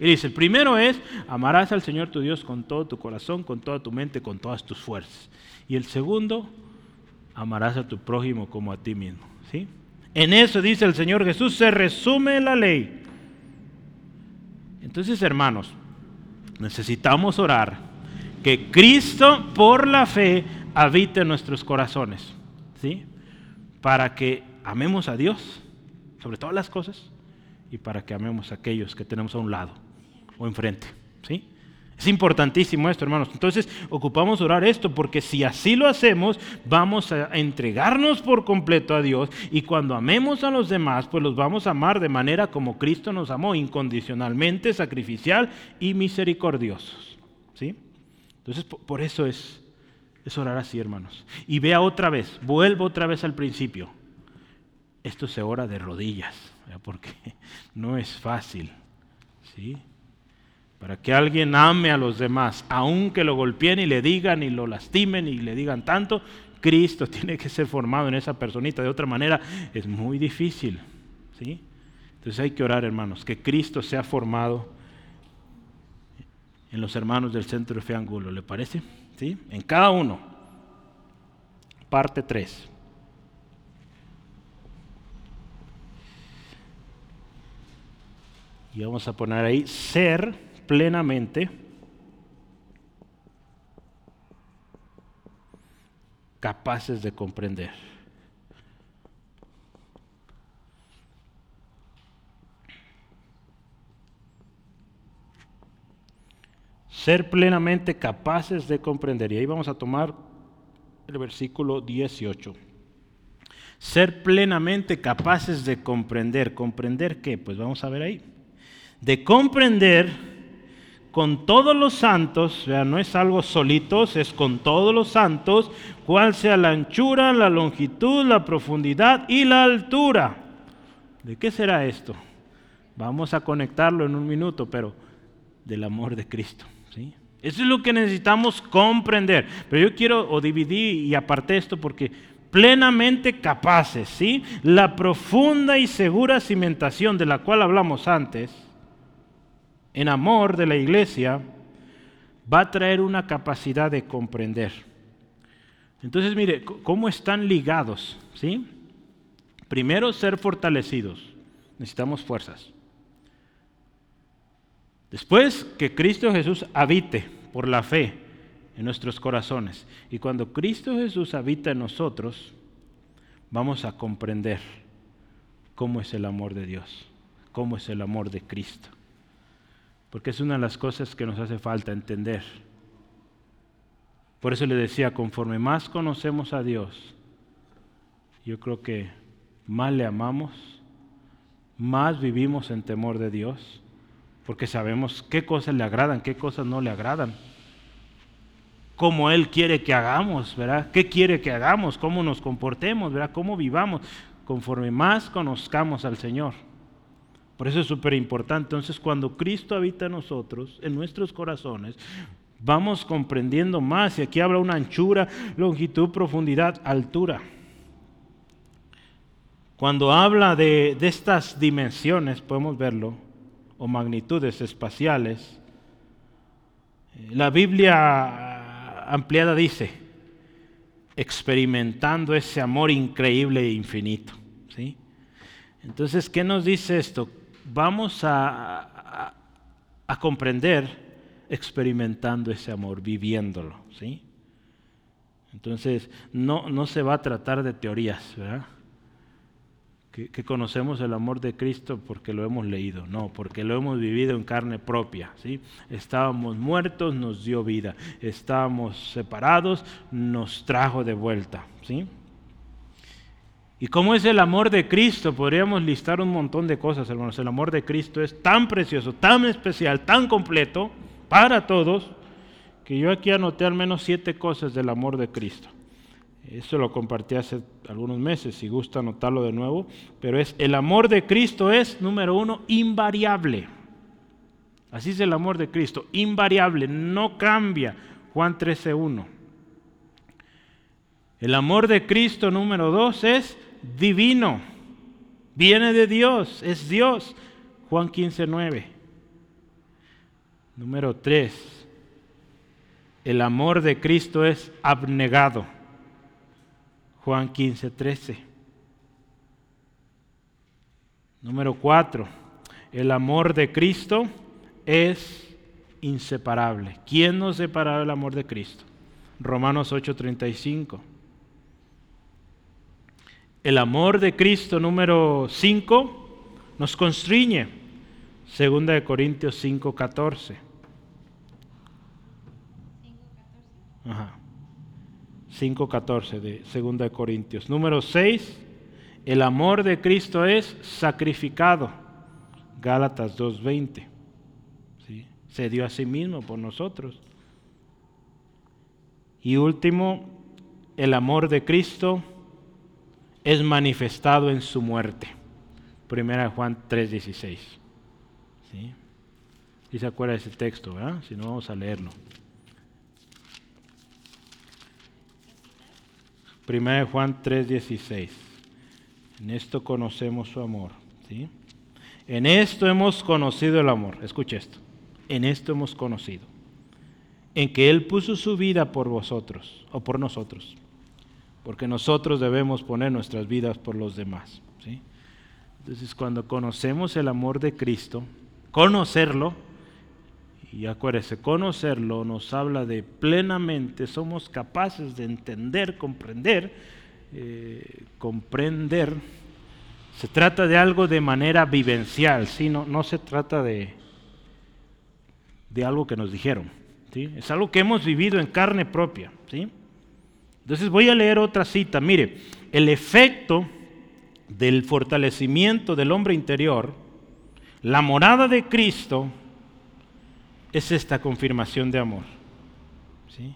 Y dice, el primero es, amarás al Señor tu Dios con todo tu corazón, con toda tu mente, con todas tus fuerzas. Y el segundo, amarás a tu prójimo como a ti mismo. ¿sí? En eso dice el Señor Jesús, se resume la ley. Entonces, hermanos, necesitamos orar que Cristo por la fe habite en nuestros corazones, ¿sí? Para que amemos a Dios sobre todas las cosas y para que amemos a aquellos que tenemos a un lado o enfrente. ¿sí? Es importantísimo esto, hermanos. Entonces, ocupamos orar esto porque si así lo hacemos, vamos a entregarnos por completo a Dios y cuando amemos a los demás, pues los vamos a amar de manera como Cristo nos amó, incondicionalmente, sacrificial y misericordiosos. ¿sí? Entonces, por eso es, es orar así, hermanos. Y vea otra vez, vuelvo otra vez al principio esto se ora de rodillas, porque no es fácil. ¿sí? Para que alguien ame a los demás, aunque lo golpeen y le digan y lo lastimen y le digan tanto, Cristo tiene que ser formado en esa personita. De otra manera es muy difícil. ¿sí? Entonces hay que orar, hermanos, que Cristo sea formado en los hermanos del centro de fe Angulo. ¿Le parece? ¿Sí? En cada uno. Parte 3. Y vamos a poner ahí ser plenamente capaces de comprender. Ser plenamente capaces de comprender. Y ahí vamos a tomar el versículo 18. Ser plenamente capaces de comprender. ¿Comprender qué? Pues vamos a ver ahí de comprender con todos los santos, no es algo solitos, es con todos los santos, cuál sea la anchura, la longitud, la profundidad y la altura. ¿De qué será esto? Vamos a conectarlo en un minuto, pero del amor de Cristo. ¿sí? Eso es lo que necesitamos comprender. Pero yo quiero o dividir y aparte esto porque plenamente capaces, ¿sí? La profunda y segura cimentación de la cual hablamos antes, en amor de la iglesia, va a traer una capacidad de comprender. Entonces, mire, ¿cómo están ligados? ¿Sí? Primero, ser fortalecidos. Necesitamos fuerzas. Después, que Cristo Jesús habite por la fe en nuestros corazones. Y cuando Cristo Jesús habita en nosotros, vamos a comprender cómo es el amor de Dios, cómo es el amor de Cristo. Porque es una de las cosas que nos hace falta entender. Por eso le decía, conforme más conocemos a Dios, yo creo que más le amamos, más vivimos en temor de Dios, porque sabemos qué cosas le agradan, qué cosas no le agradan cómo Él quiere que hagamos, ¿verdad? ¿Qué quiere que hagamos? ¿Cómo nos comportemos, ¿verdad? ¿Cómo vivamos? Conforme más conozcamos al Señor. Por eso es súper importante. Entonces, cuando Cristo habita en nosotros, en nuestros corazones, vamos comprendiendo más. Y aquí habla una anchura, longitud, profundidad, altura. Cuando habla de, de estas dimensiones, podemos verlo, o magnitudes espaciales, la Biblia ampliada dice, experimentando ese amor increíble e infinito. ¿sí? Entonces, ¿qué nos dice esto? Vamos a, a, comprender experimentando ese amor, viviéndolo. ¿sí? Entonces, no, no se va a tratar de teorías, ¿verdad? que, conocemos el amor de Cristo porque lo hemos leído, no, porque lo hemos vivido en carne propia. ¿sí? Estábamos muertos, nos dio vida. Estábamos separados, nos trajo de vuelta. ¿sí? ¿Y cómo es el amor de Cristo? Podríamos listar un montón de cosas, hermanos. El amor de Cristo es tan precioso, tan especial, tan completo para todos, que yo aquí anoté al menos siete cosas del amor de Cristo. Eso lo compartí hace algunos meses, si gusta anotarlo de nuevo, pero es el amor de Cristo es, número uno, invariable. Así es el amor de Cristo, invariable, no cambia. Juan 13.1. El amor de Cristo, número dos, es divino. Viene de Dios, es Dios. Juan 15.9. Número tres, el amor de Cristo es abnegado. Juan 15, 13. Número 4. El amor de Cristo es inseparable. ¿Quién nos separará del amor de Cristo? Romanos 8:35. El amor de Cristo número 5 nos constriñe. Segunda de Corintios 5:14. Ajá. 5.14 de 2 de Corintios. Número 6, el amor de Cristo es sacrificado. Gálatas 2.20. ¿sí? Se dio a sí mismo por nosotros. Y último, el amor de Cristo es manifestado en su muerte. Primera Juan 3.16. ¿sí? ¿Y se acuerda de ese texto? Si no, vamos a leerlo. 1 Juan 3:16. En esto conocemos su amor. ¿sí? En esto hemos conocido el amor. Escuche esto. En esto hemos conocido. En que Él puso su vida por vosotros o por nosotros. Porque nosotros debemos poner nuestras vidas por los demás. ¿sí? Entonces cuando conocemos el amor de Cristo, conocerlo, y acuérdese, conocerlo nos habla de plenamente, somos capaces de entender, comprender, eh, comprender. Se trata de algo de manera vivencial, ¿sí? no, no se trata de, de algo que nos dijeron. ¿sí? Es algo que hemos vivido en carne propia. ¿sí? Entonces voy a leer otra cita. Mire, el efecto del fortalecimiento del hombre interior, la morada de Cristo, es esta confirmación de amor. ¿sí?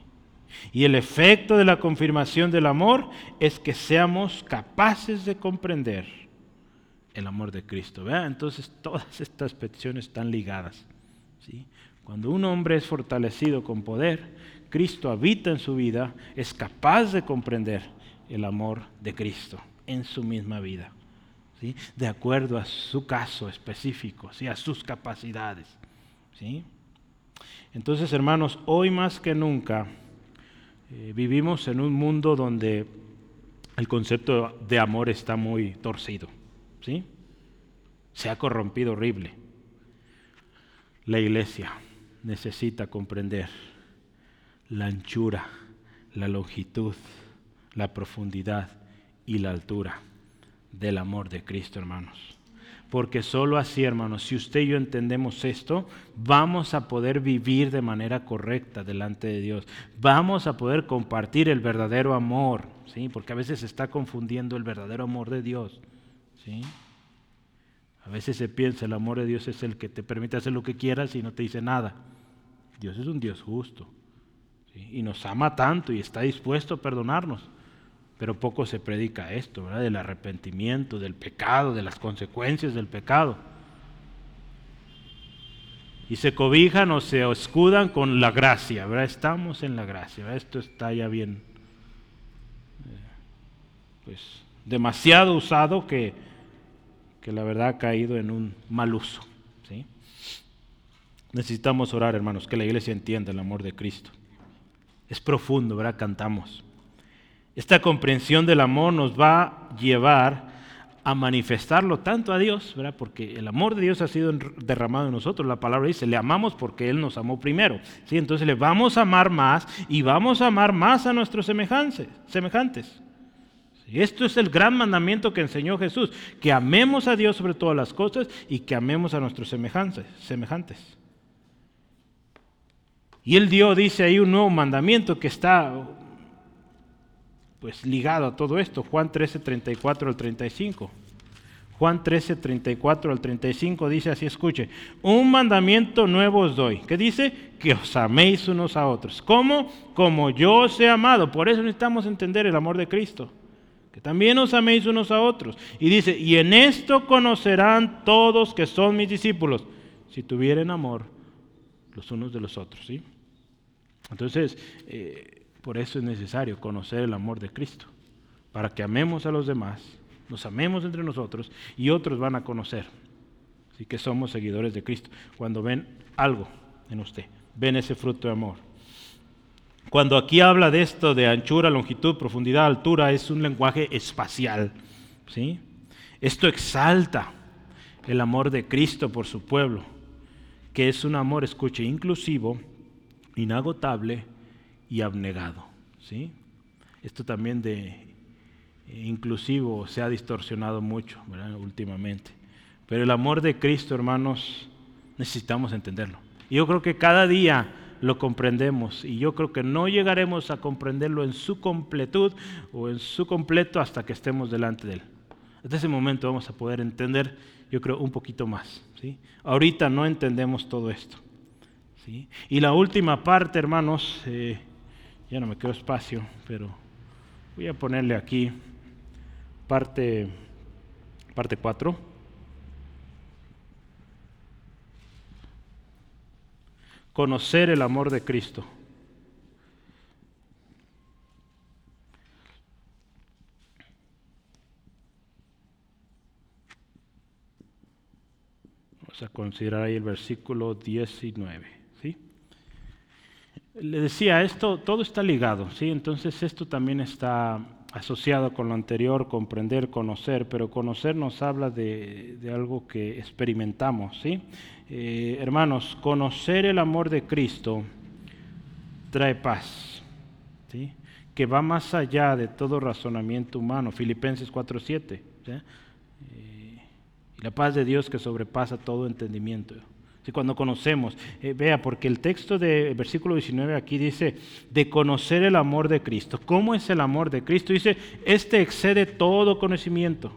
Y el efecto de la confirmación del amor es que seamos capaces de comprender el amor de Cristo. Entonces todas estas peticiones están ligadas. ¿sí? Cuando un hombre es fortalecido con poder, Cristo habita en su vida, es capaz de comprender el amor de Cristo en su misma vida, ¿sí? de acuerdo a su caso específico, ¿sí? a sus capacidades. ¿sí? Entonces, hermanos, hoy más que nunca eh, vivimos en un mundo donde el concepto de amor está muy torcido. ¿sí? Se ha corrompido horrible. La iglesia necesita comprender la anchura, la longitud, la profundidad y la altura del amor de Cristo, hermanos. Porque solo así, hermanos, si usted y yo entendemos esto, vamos a poder vivir de manera correcta delante de Dios. Vamos a poder compartir el verdadero amor, ¿sí? Porque a veces se está confundiendo el verdadero amor de Dios, ¿sí? A veces se piensa el amor de Dios es el que te permite hacer lo que quieras y no te dice nada. Dios es un Dios justo y nos ama tanto y está dispuesto a perdonarnos. Pero poco se predica esto, ¿verdad? Del arrepentimiento, del pecado, de las consecuencias del pecado. Y se cobijan o se escudan con la gracia, ¿verdad? Estamos en la gracia, Esto está ya bien, eh, pues, demasiado usado que, que la verdad ha caído en un mal uso, ¿sí? Necesitamos orar, hermanos, que la iglesia entienda el amor de Cristo. Es profundo, ¿verdad? Cantamos. Esta comprensión del amor nos va a llevar a manifestarlo tanto a Dios, ¿verdad? Porque el amor de Dios ha sido derramado en nosotros. La palabra dice, le amamos porque Él nos amó primero. ¿sí? Entonces le vamos a amar más y vamos a amar más a nuestros semejantes. semejantes. Esto es el gran mandamiento que enseñó Jesús, que amemos a Dios sobre todas las cosas y que amemos a nuestros semejantes. semejantes. Y él dio, dice ahí, un nuevo mandamiento que está pues ligado a todo esto. Juan 13, 34 al 35. Juan 13, 34 al 35 dice así, escuche, un mandamiento nuevo os doy. ¿Qué dice? Que os améis unos a otros. ¿Cómo? Como yo os he amado. Por eso necesitamos entender el amor de Cristo. Que también os améis unos a otros. Y dice, y en esto conocerán todos que son mis discípulos, si tuvieren amor los unos de los otros. ¿sí? Entonces, eh, por eso es necesario conocer el amor de Cristo, para que amemos a los demás, nos amemos entre nosotros y otros van a conocer. Así que somos seguidores de Cristo. Cuando ven algo en usted, ven ese fruto de amor. Cuando aquí habla de esto de anchura, longitud, profundidad, altura, es un lenguaje espacial. ¿sí? Esto exalta el amor de Cristo por su pueblo, que es un amor, escuche, inclusivo, inagotable y abnegado. ¿sí? Esto también de eh, inclusivo se ha distorsionado mucho últimamente. Pero el amor de Cristo, hermanos, necesitamos entenderlo. Yo creo que cada día lo comprendemos y yo creo que no llegaremos a comprenderlo en su completud o en su completo hasta que estemos delante de Él. Hasta ese momento vamos a poder entender, yo creo, un poquito más. ¿sí? Ahorita no entendemos todo esto. Y la última parte, hermanos, eh, ya no me quedo espacio, pero voy a ponerle aquí parte parte 4. Conocer el amor de Cristo. Vamos a considerar ahí el versículo 19 le decía, esto todo está ligado, ¿sí? Entonces esto también está asociado con lo anterior, comprender, conocer, pero conocer nos habla de, algo que experimentamos, ¿sí? Eh, hermanos, conocer el amor de Cristo trae paz, ¿sí? Que va más allá de todo razonamiento humano, Filipenses 4.7, ¿sí? Eh, la paz de Dios que sobrepasa todo entendimiento cuando conocemos, eh, vea, porque el texto del versículo 19 aquí dice, de conocer el amor de Cristo. ¿Cómo es el amor de Cristo? Dice, este excede todo conocimiento.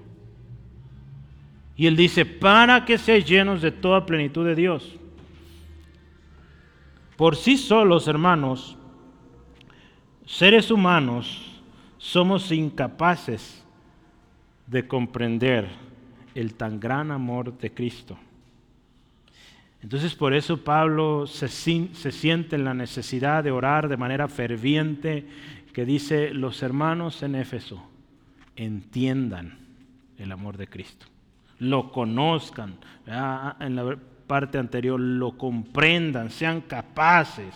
Y él dice, para que seáis llenos de toda plenitud de Dios. Por sí solos, hermanos, seres humanos, somos incapaces de comprender el tan gran amor de Cristo. Entonces por eso Pablo se, siente en la necesidad de orar de manera ferviente, que dice, los hermanos en Éfeso entiendan el amor de Cristo, lo conozcan, en la parte anterior, lo comprendan, sean capaces,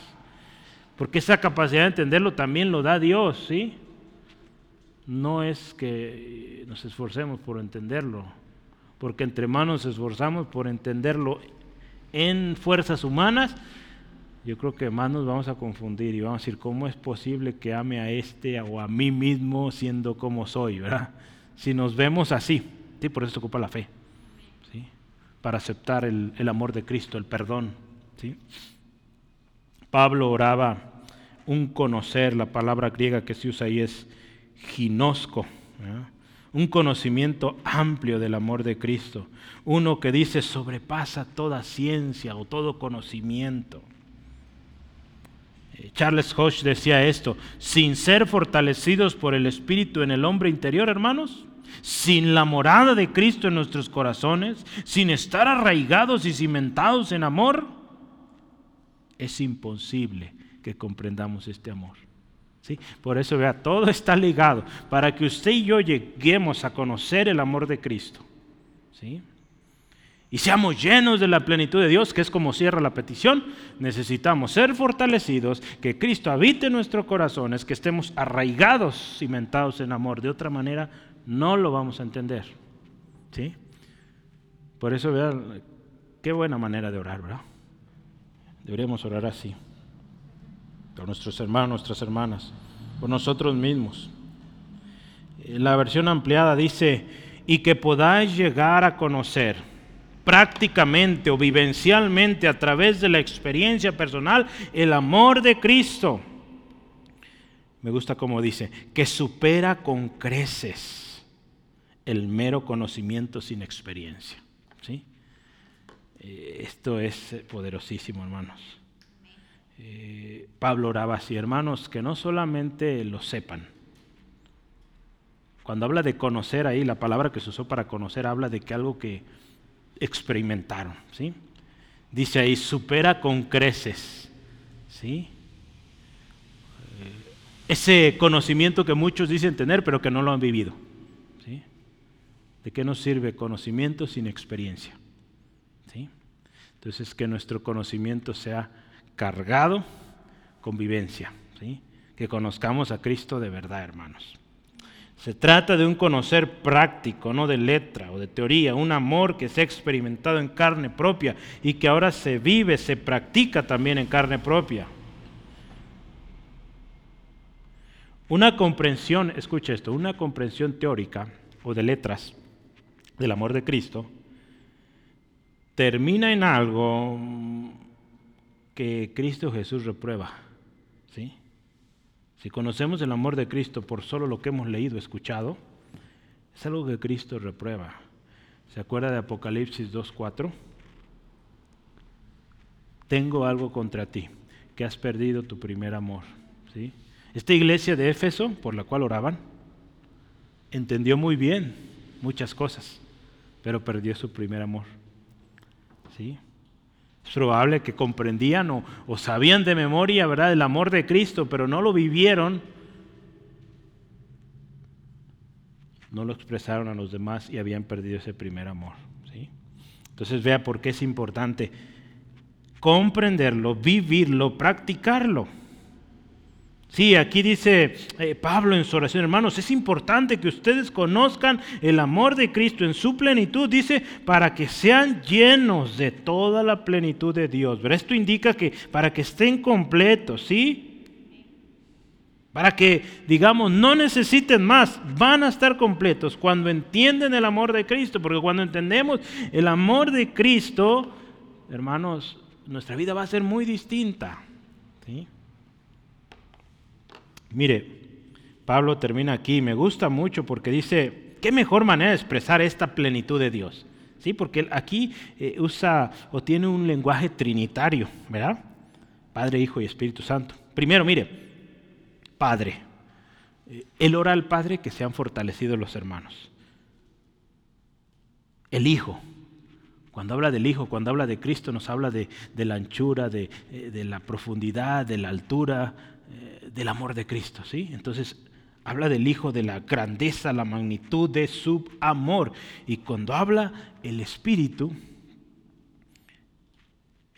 porque esa capacidad de entenderlo también lo da Dios, ¿sí? No es que nos esforcemos por entenderlo, porque entre manos nos esforzamos por entenderlo en fuerzas humanas, yo creo que más nos vamos a confundir y vamos a decir, ¿cómo es posible que ame a este o a mí mismo siendo como soy? ¿verdad? Si nos vemos así, ¿sí? por eso se ocupa la fe, ¿sí? para aceptar el, amor de Cristo, el perdón. ¿sí? Pablo oraba un conocer, la palabra griega que se usa ahí es ginosco un conocimiento amplio del amor de Cristo, uno que dice sobrepasa toda ciencia o todo conocimiento. Eh, Charles Hodge decía esto, sin ser fortalecidos por el Espíritu en el hombre interior, hermanos, sin la morada de Cristo en nuestros corazones, sin estar arraigados y cimentados en amor, es imposible que comprendamos este amor. Por eso, vea, todo está ligado para que usted y yo lleguemos a conocer el amor de Cristo. ¿sí? Y seamos llenos de la plenitud de Dios, que es como cierra la petición, necesitamos ser fortalecidos, que Cristo habite en nuestros corazones, que estemos arraigados, cimentados en amor. De otra manera, no lo vamos a entender. ¿sí? Por eso, vean, qué buena manera de orar, ¿verdad? Deberíamos orar así por nuestros hermanos, nuestras hermanas, por nosotros mismos. La versión ampliada dice, y que podáis llegar a conocer prácticamente o vivencialmente a través de la experiencia personal el amor de Cristo. Me gusta como dice, que supera con creces el mero conocimiento sin experiencia. ¿sí? Eh, esto es poderosísimo, hermanos. Eh, Pablo oraba así, hermanos, que no solamente lo sepan. Cuando habla de conocer ahí, la palabra que se usó para conocer habla de que algo que experimentaron, ¿sí? Dice ahí, supera con creces, ¿sí? Eh, ese conocimiento que muchos dicen tener, pero que no lo han vivido, ¿sí? ¿De qué nos sirve conocimiento sin experiencia? ¿Sí? Entonces, que nuestro conocimiento sea cargado con vivencia, ¿sí? que conozcamos a Cristo de verdad, hermanos. Se trata de un conocer práctico, no de letra o de teoría, un amor que se ha experimentado en carne propia y que ahora se vive, se practica también en carne propia. Una comprensión, escucha esto, una comprensión teórica o de letras del amor de Cristo termina en algo que Cristo Jesús reprueba. ¿sí? Si conocemos el amor de Cristo por solo lo que hemos leído, escuchado, es algo que Cristo reprueba. ¿Se acuerda de Apocalipsis 2.4? Tengo algo contra ti, que has perdido tu primer amor. ¿sí? Esta iglesia de Éfeso, por la cual oraban, entendió muy bien muchas cosas, pero perdió su primer amor. ¿sí? Es probable que comprendían o, sabían de memoria ¿verdad? el amor de Cristo, pero no lo vivieron. No lo expresaron a los demás y habían perdido ese primer amor. ¿sí? Entonces vea por qué es importante comprenderlo, vivirlo, practicarlo. Sí, aquí dice eh, Pablo en su oración, hermanos, es importante que ustedes conozcan el amor de Cristo en su plenitud, dice, para que sean llenos de toda la plenitud de Dios. Pero esto indica que para que estén completos, ¿sí? Para que, digamos, no necesiten más, van a estar completos cuando entienden el amor de Cristo, porque cuando entendemos el amor de Cristo, hermanos, nuestra vida va a ser muy distinta, ¿sí? Mire, Pablo termina aquí, me gusta mucho porque dice, qué mejor manera de expresar esta plenitud de Dios. Sí, porque aquí eh, usa o tiene un lenguaje trinitario, ¿verdad? Padre, Hijo y Espíritu Santo. Primero, mire, Padre. Eh, él ora al Padre que sean fortalecidos los hermanos. El Hijo. Cuando habla del Hijo, cuando habla de Cristo, nos habla de, la anchura, de, eh, de, la profundidad, de la altura, del amor de Cristo. ¿sí? Entonces, habla del Hijo, de la grandeza, la magnitud de su amor. Y cuando habla el Espíritu,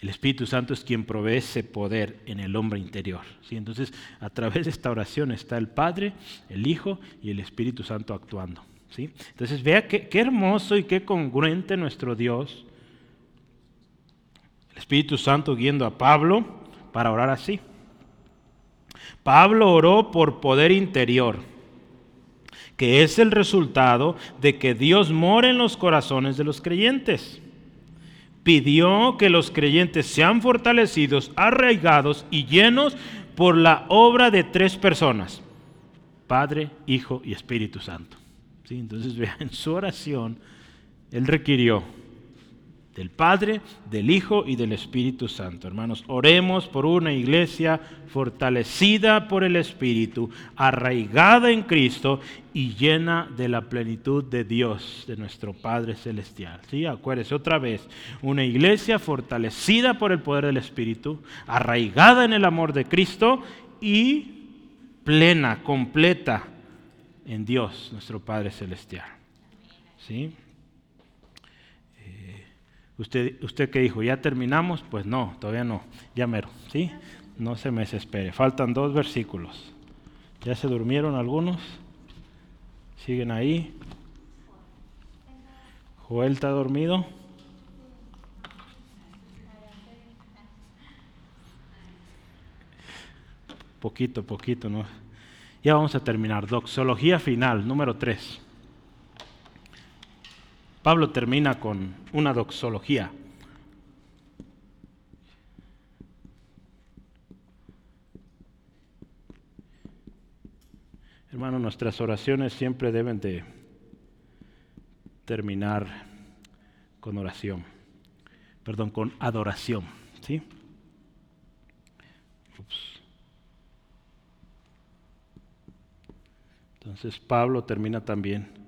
el Espíritu Santo es quien provee ese poder en el hombre interior. ¿sí? Entonces, a través de esta oración está el Padre, el Hijo y el Espíritu Santo actuando. ¿sí? Entonces, vea qué, hermoso y qué congruente nuestro Dios. El Espíritu Santo guiando a Pablo para orar así. Pablo oró por poder interior, que es el resultado de que Dios mora en los corazones de los creyentes pidió que los creyentes sean fortalecidos, arraigados y llenos por la obra de tres personas, Padre, Hijo y Espíritu Santo. ¿Sí? Entonces, vean, en su oración, Él requirió del Padre, del Hijo y del Espíritu Santo. Hermanos, oremos por una iglesia fortalecida por el Espíritu, arraigada en Cristo y llena de la plenitud de Dios, de nuestro Padre Celestial. ¿Sí? Acuérdese otra vez, una iglesia fortalecida por el poder del Espíritu, arraigada en el amor de Cristo y plena, completa en Dios, nuestro Padre Celestial. ¿Sí? Usted, usted que dijo, ¿ya terminamos? Pues no, todavía no, ya mero, ¿sí? No se me desespere, faltan dos versículos. ¿Ya se durmieron algunos? ¿Siguen ahí? ¿Joel está dormido? Poquito, poquito, ¿no? Ya vamos a terminar. Doxología final, número 3. Pablo termina con una doxología. Hermano, nuestras oraciones siempre deben de terminar con oración, perdón, con adoración, ¿sí? Entonces Pablo termina también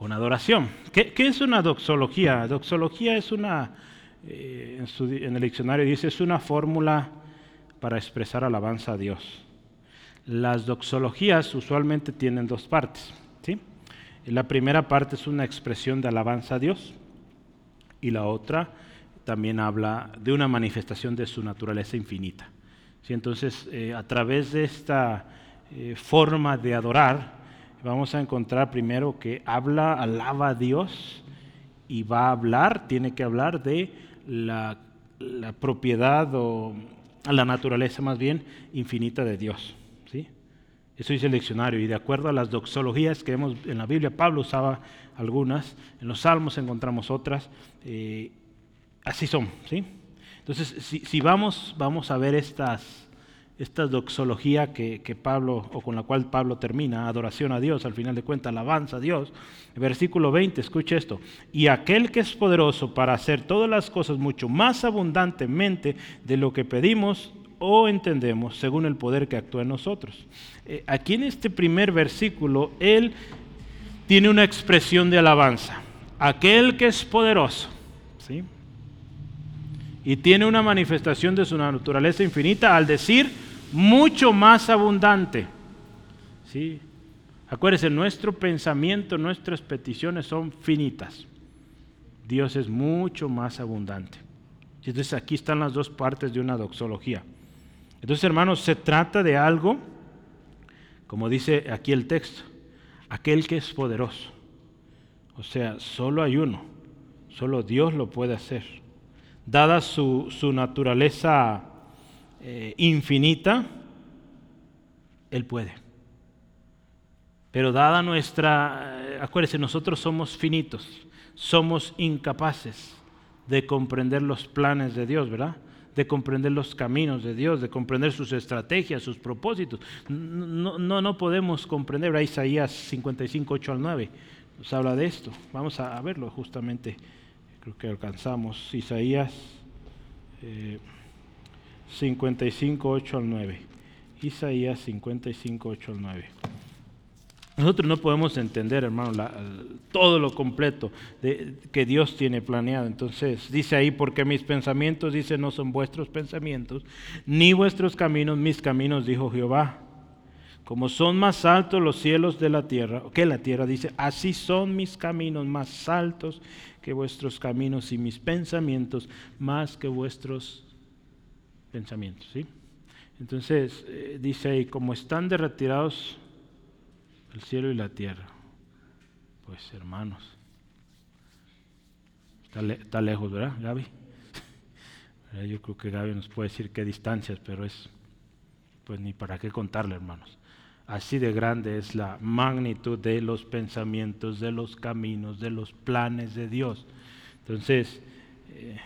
con adoración. ¿Qué, es una doxología? Doxología es una, eh, en, el diccionario dice, es una fórmula para expresar alabanza a Dios. Las doxologías usualmente tienen dos partes. ¿sí? La primera parte es una expresión de alabanza a Dios y la otra también habla de una manifestación de su naturaleza infinita. ¿sí? Entonces, eh, a través de esta eh, forma de adorar, vamos a encontrar primero que habla, alaba a Dios y va a hablar, tiene que hablar de la, propiedad o la naturaleza más bien infinita de Dios. ¿sí? Eso dice el diccionario y de acuerdo a las doxologías que vemos en la Biblia, Pablo usaba algunas, en los salmos encontramos otras, eh, así son. ¿sí? Entonces, si, si vamos, vamos a ver estas esta doxología que, Pablo, o con la cual Pablo termina, adoración a Dios, al final de cuentas, alabanza a Dios. Versículo 20, escuche esto. Y aquel que es poderoso para hacer todas las cosas mucho más abundantemente de lo que pedimos o entendemos, según el poder que actúa en nosotros. Eh, aquí en este primer versículo, él tiene una expresión de alabanza. Aquel que es poderoso. ¿sí? Y tiene una manifestación de su naturaleza infinita al decir, mucho más abundante. ¿Sí? Acuérdense, nuestro pensamiento, nuestras peticiones son finitas. Dios es mucho más abundante. Entonces aquí están las dos partes de una doxología. Entonces, hermanos, se trata de algo, como dice aquí el texto, aquel que es poderoso. O sea, solo hay uno, solo Dios lo puede hacer. Dada su, su naturaleza eh, infinita, Él puede. Pero dada nuestra, eh, acuérdense, nosotros somos finitos, somos incapaces de comprender los planes de Dios, ¿verdad? De comprender los caminos de Dios, de comprender sus estrategias, sus propósitos. No, no, no podemos comprender, ¿verdad? Isaías 55, 8 al 9 nos habla de esto. Vamos a, verlo justamente, creo que alcanzamos. Isaías. Eh, 55, 8 al 9. Isaías 55, 8 al 9. Nosotros no podemos entender, hermano, todo lo completo que Dios tiene planeado. Entonces, dice ahí, porque mis pensamientos, dice, no son vuestros pensamientos, ni vuestros caminos, mis caminos, dijo Jehová. Como son más altos los cielos de la tierra, que la tierra dice, así son mis caminos más altos que vuestros caminos y mis pensamientos más que vuestros pensamientos. ¿sí? Entonces, eh, dice ahí, como están de retirados el cielo y la tierra. Pues hermanos, está, lejos, ¿verdad, Gaby? Yo creo que Gaby nos puede decir qué distancias, pero es, pues ni para qué contarle, hermanos. Así de grande es la magnitud de los pensamientos, de los caminos, de los planes de Dios. Entonces, eh,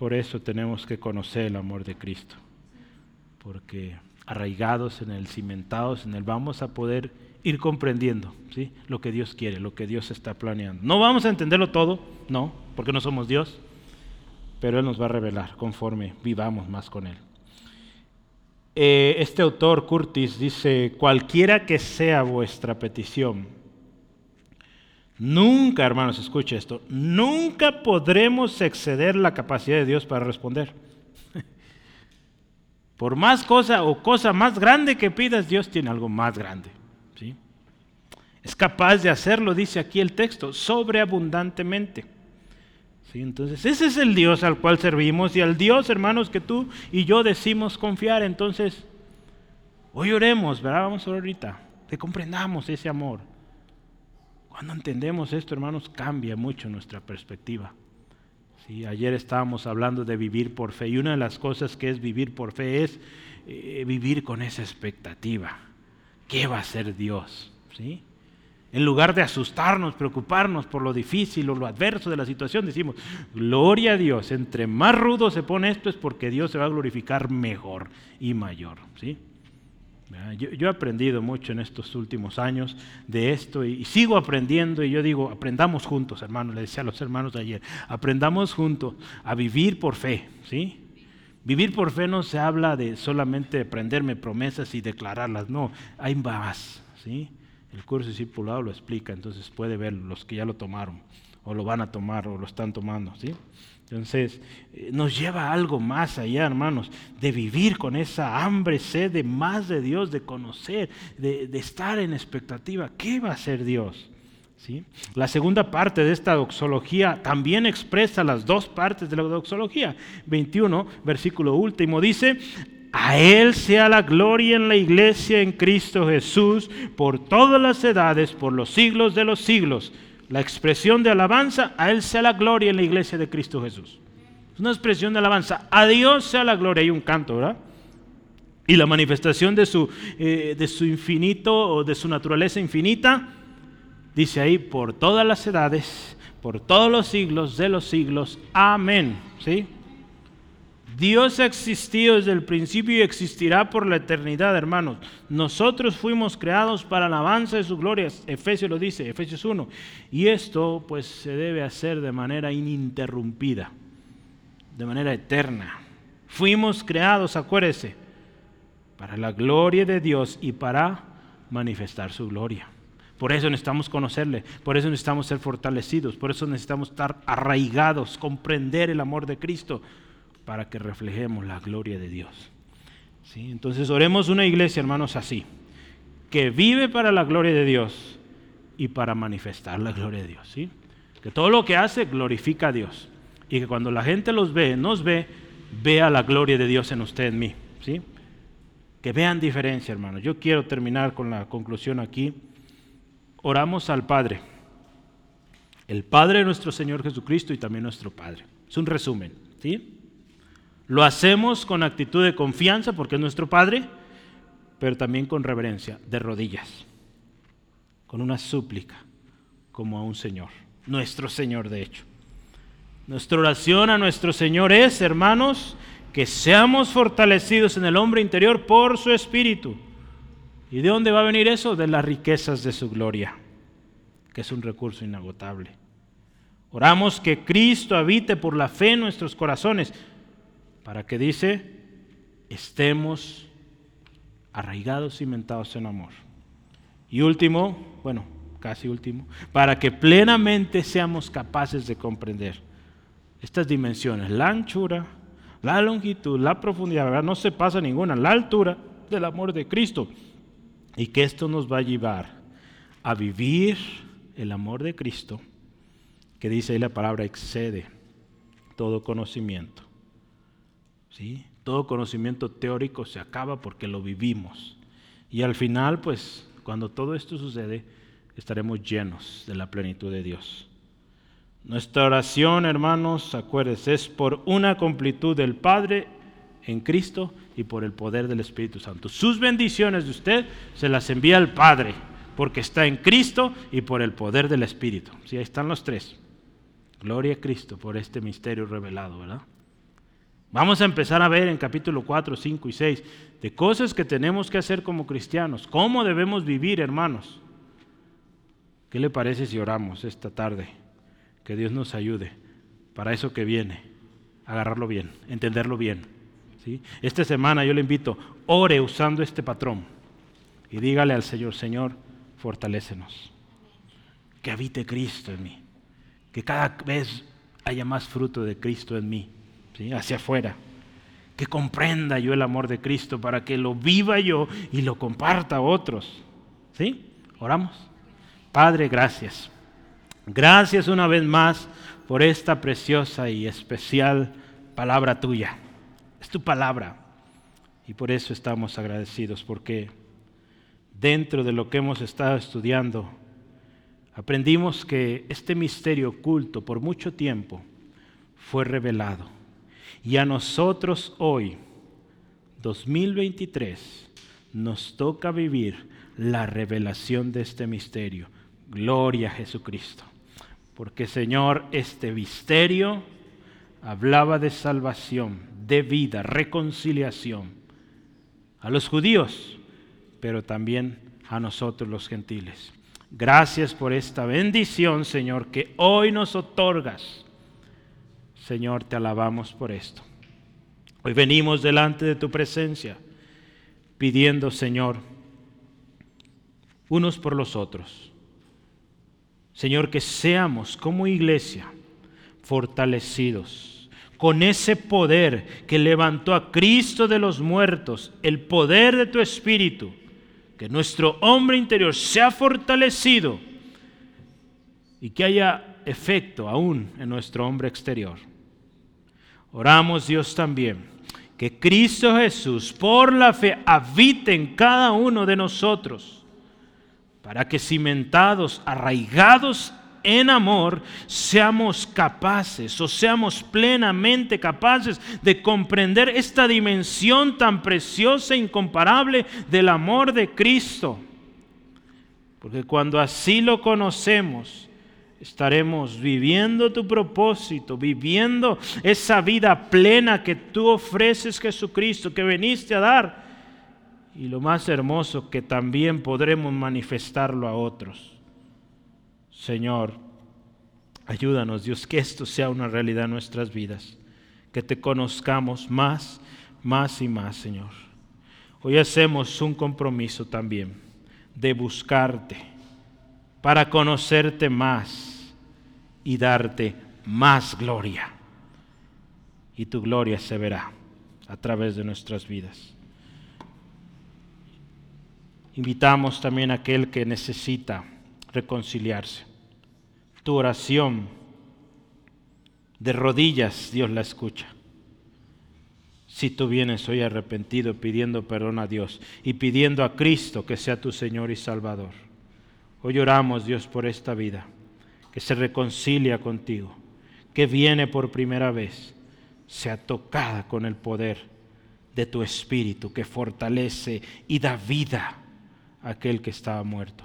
por eso tenemos que conocer el amor de Cristo, porque arraigados en el, cimentados en el, vamos a poder ir comprendiendo ¿sí? lo que Dios quiere, lo que Dios está planeando. No vamos a entenderlo todo, no, porque no somos Dios, pero Él nos va a revelar conforme vivamos más con Él. Eh, este autor, Curtis, dice, cualquiera que sea vuestra petición, nunca, hermanos, escuche esto, nunca podremos exceder la capacidad de Dios para responder. Por más cosa o cosa más grande que pidas, Dios tiene algo más grande. ¿sí? Es capaz de hacerlo, dice aquí el texto, sobreabundantemente. ¿Sí? Entonces, ese es el Dios al cual servimos y al Dios, hermanos, que tú y yo decimos confiar. Entonces, hoy oremos, ¿verdad? Vamos a orar ahorita, que comprendamos ese amor. Cuando entendemos esto, hermanos, cambia mucho nuestra perspectiva. Ayer estábamos hablando de vivir por fe y una de las cosas que es vivir por fe es eh, vivir con esa expectativa. ¿Qué va a hacer Dios? ¿Sí? En lugar de asustarnos, preocuparnos por lo difícil o lo adverso de la situación, decimos, gloria a Dios, entre más rudo se pone esto es porque Dios se va a glorificar mejor y mayor. ¿sí? Yo, he aprendido mucho en estos últimos años de esto y, sigo aprendiendo y yo digo, aprendamos juntos, hermanos, le decía a los hermanos ayer, aprendamos juntos a vivir por fe, ¿sí? Vivir por fe no se habla de solamente aprenderme promesas y declararlas, no, hay más, ¿sí? El curso discipulado lo explica, entonces puede ver los que ya lo tomaron o lo van a tomar o lo están tomando, ¿sí? Entonces, eh, nos lleva algo más allá, hermanos, de vivir con esa hambre, sed de más de Dios, de conocer, de, estar en expectativa. ¿Qué va a hacer Dios? ¿Sí? La segunda parte de esta doxología también expresa las dos partes de la doxología. 21, versículo último, dice, a Él sea la gloria en la iglesia en Cristo Jesús por todas las edades, por los siglos de los siglos la expresión de alabanza, a Él sea la gloria en la iglesia de Cristo Jesús. Es una expresión de alabanza, a Dios sea la gloria, hay un canto, ¿verdad? Y la manifestación de su, eh, de su infinito o de su naturaleza infinita, dice ahí, por todas las edades, por todos los siglos de los siglos, amén. ¿Sí? Dios ha existido desde el principio y existirá por la eternidad, hermanos. Nosotros fuimos creados para la alabanza de su gloria. Efesios lo dice, Efesios 1. Y esto pues se debe hacer de manera ininterrumpida, de manera eterna. Fuimos creados, acuérdese, para la gloria de Dios y para manifestar su gloria. Por eso necesitamos conocerle, por eso necesitamos ser fortalecidos, por eso necesitamos estar arraigados, comprender el amor de Cristo para que reflejemos la gloria de Dios. ¿Sí? Entonces oremos una iglesia, hermanos, así, que vive para la gloria de Dios y para manifestar la gloria de Dios. ¿sí? Que todo lo que hace glorifica a Dios. Y que cuando la gente los ve, nos ve, vea la gloria de Dios en usted, en mí. ¿sí? Que vean diferencia, hermanos. Yo quiero terminar con la conclusión aquí. Oramos al Padre. El Padre de nuestro Señor Jesucristo y también nuestro Padre. Es un resumen. ¿sí? Lo hacemos con actitud de confianza porque es nuestro Padre, pero también con reverencia, de rodillas, con una súplica, como a un Señor, nuestro Señor de hecho. Nuestra oración a nuestro Señor es, hermanos, que seamos fortalecidos en el hombre interior por su Espíritu. ¿Y de dónde va a venir eso? De las riquezas de su gloria, que es un recurso inagotable. Oramos que Cristo habite por la fe en nuestros corazones Para que dice, estemos arraigados, cimentados en amor. Y último, bueno, casi último, para que plenamente seamos capaces de comprender estas dimensiones, la anchura, la longitud, la profundidad, no se pasa ninguna, la altura del amor de Cristo. Y que esto nos va a llevar a vivir el amor de Cristo, que dice ahí la palabra excede todo conocimiento. Todo conocimiento teórico se acaba porque lo vivimos. Y al final, pues, cuando todo esto sucede, estaremos llenos de la plenitud de Dios. Nuestra oración, hermanos, acuérdense, es por una completud del Padre en Cristo y por el poder del Espíritu Santo. Sus bendiciones de usted se las envía al Padre, porque está en Cristo y por el poder del Espíritu. Sí, ahí están los tres. Gloria a Cristo por este misterio revelado, ¿verdad? Vamos a empezar a ver en capítulo 4, 5 y 6 de cosas que tenemos que hacer como cristianos, cómo debemos vivir, hermanos. ¿Qué le parece si oramos esta tarde? Que Dios nos ayude para eso que viene, agarrarlo bien, entenderlo bien. ¿sí? Esta semana yo le invito, ore usando este patrón y dígale al Señor, Señor, fortalécenos, que habite Cristo en mí, que cada vez haya más fruto de Cristo en mí hacia afuera. Que comprenda yo el amor de Cristo para que lo viva yo y lo comparta a otros. ¿Sí? Oramos. Padre, gracias. Gracias una vez más por esta preciosa y especial palabra tuya. Es tu palabra. Y por eso estamos agradecidos, porque dentro de lo que hemos estado estudiando, aprendimos que este misterio oculto por mucho tiempo fue revelado y a nosotros hoy, 2023, nos toca vivir la revelación de este misterio. Gloria a Jesucristo. Porque Señor, este misterio hablaba de salvación, de vida, reconciliación a los judíos, pero también a nosotros los gentiles. Gracias por esta bendición, Señor, que hoy nos otorgas Señor, te alabamos por esto. Hoy venimos delante de tu presencia pidiendo, Señor, unos por los otros. Señor, que seamos como iglesia fortalecidos con ese poder que levantó a Cristo de los muertos, el poder de tu Espíritu, que nuestro hombre interior sea fortalecido y que haya efecto aún en nuestro hombre exterior. Oramos Dios también que Cristo Jesús por la fe habite en cada uno de nosotros, para que cimentados, arraigados en amor, seamos capaces o seamos plenamente capaces de comprender esta dimensión tan preciosa e incomparable del amor de Cristo. Porque cuando así lo conocemos, estaremos viviendo tu propósito, viviendo esa vida plena que tú ofreces Jesucristo, que viniste a dar. Y lo más hermoso, que también podremos manifestarlo a otros. Señor, ayúdanos Dios, que esto sea una realidad en nuestras vidas, que te conozcamos más, más y más, Señor. Hoy hacemos un compromiso también de buscarte para conocerte más y darte más gloria. Y tu gloria se verá a través de nuestras vidas. Invitamos también a aquel que necesita reconciliarse. Tu oración de rodillas, Dios la escucha. Si tú vienes hoy arrepentido pidiendo perdón a Dios y pidiendo a Cristo que sea tu Señor y Salvador. Hoy oramos, Dios, por esta vida que se reconcilia contigo, que viene por primera vez, sea tocada con el poder de tu espíritu que fortalece y da vida a aquel que estaba muerto.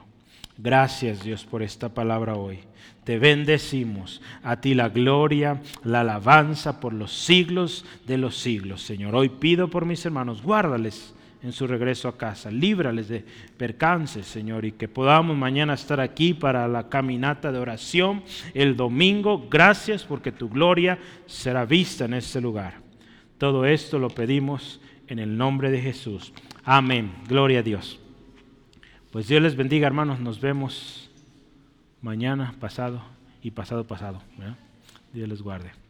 Gracias Dios por esta palabra hoy. Te bendecimos. A ti la gloria, la alabanza por los siglos de los siglos. Señor, hoy pido por mis hermanos, guárdales en su regreso a casa. Líbrales de percances, Señor, y que podamos mañana estar aquí para la caminata de oración el domingo. Gracias porque tu gloria será vista en este lugar. Todo esto lo pedimos en el nombre de Jesús. Amén. Gloria a Dios. Pues Dios les bendiga, hermanos. Nos vemos mañana, pasado y pasado, pasado. Dios les guarde.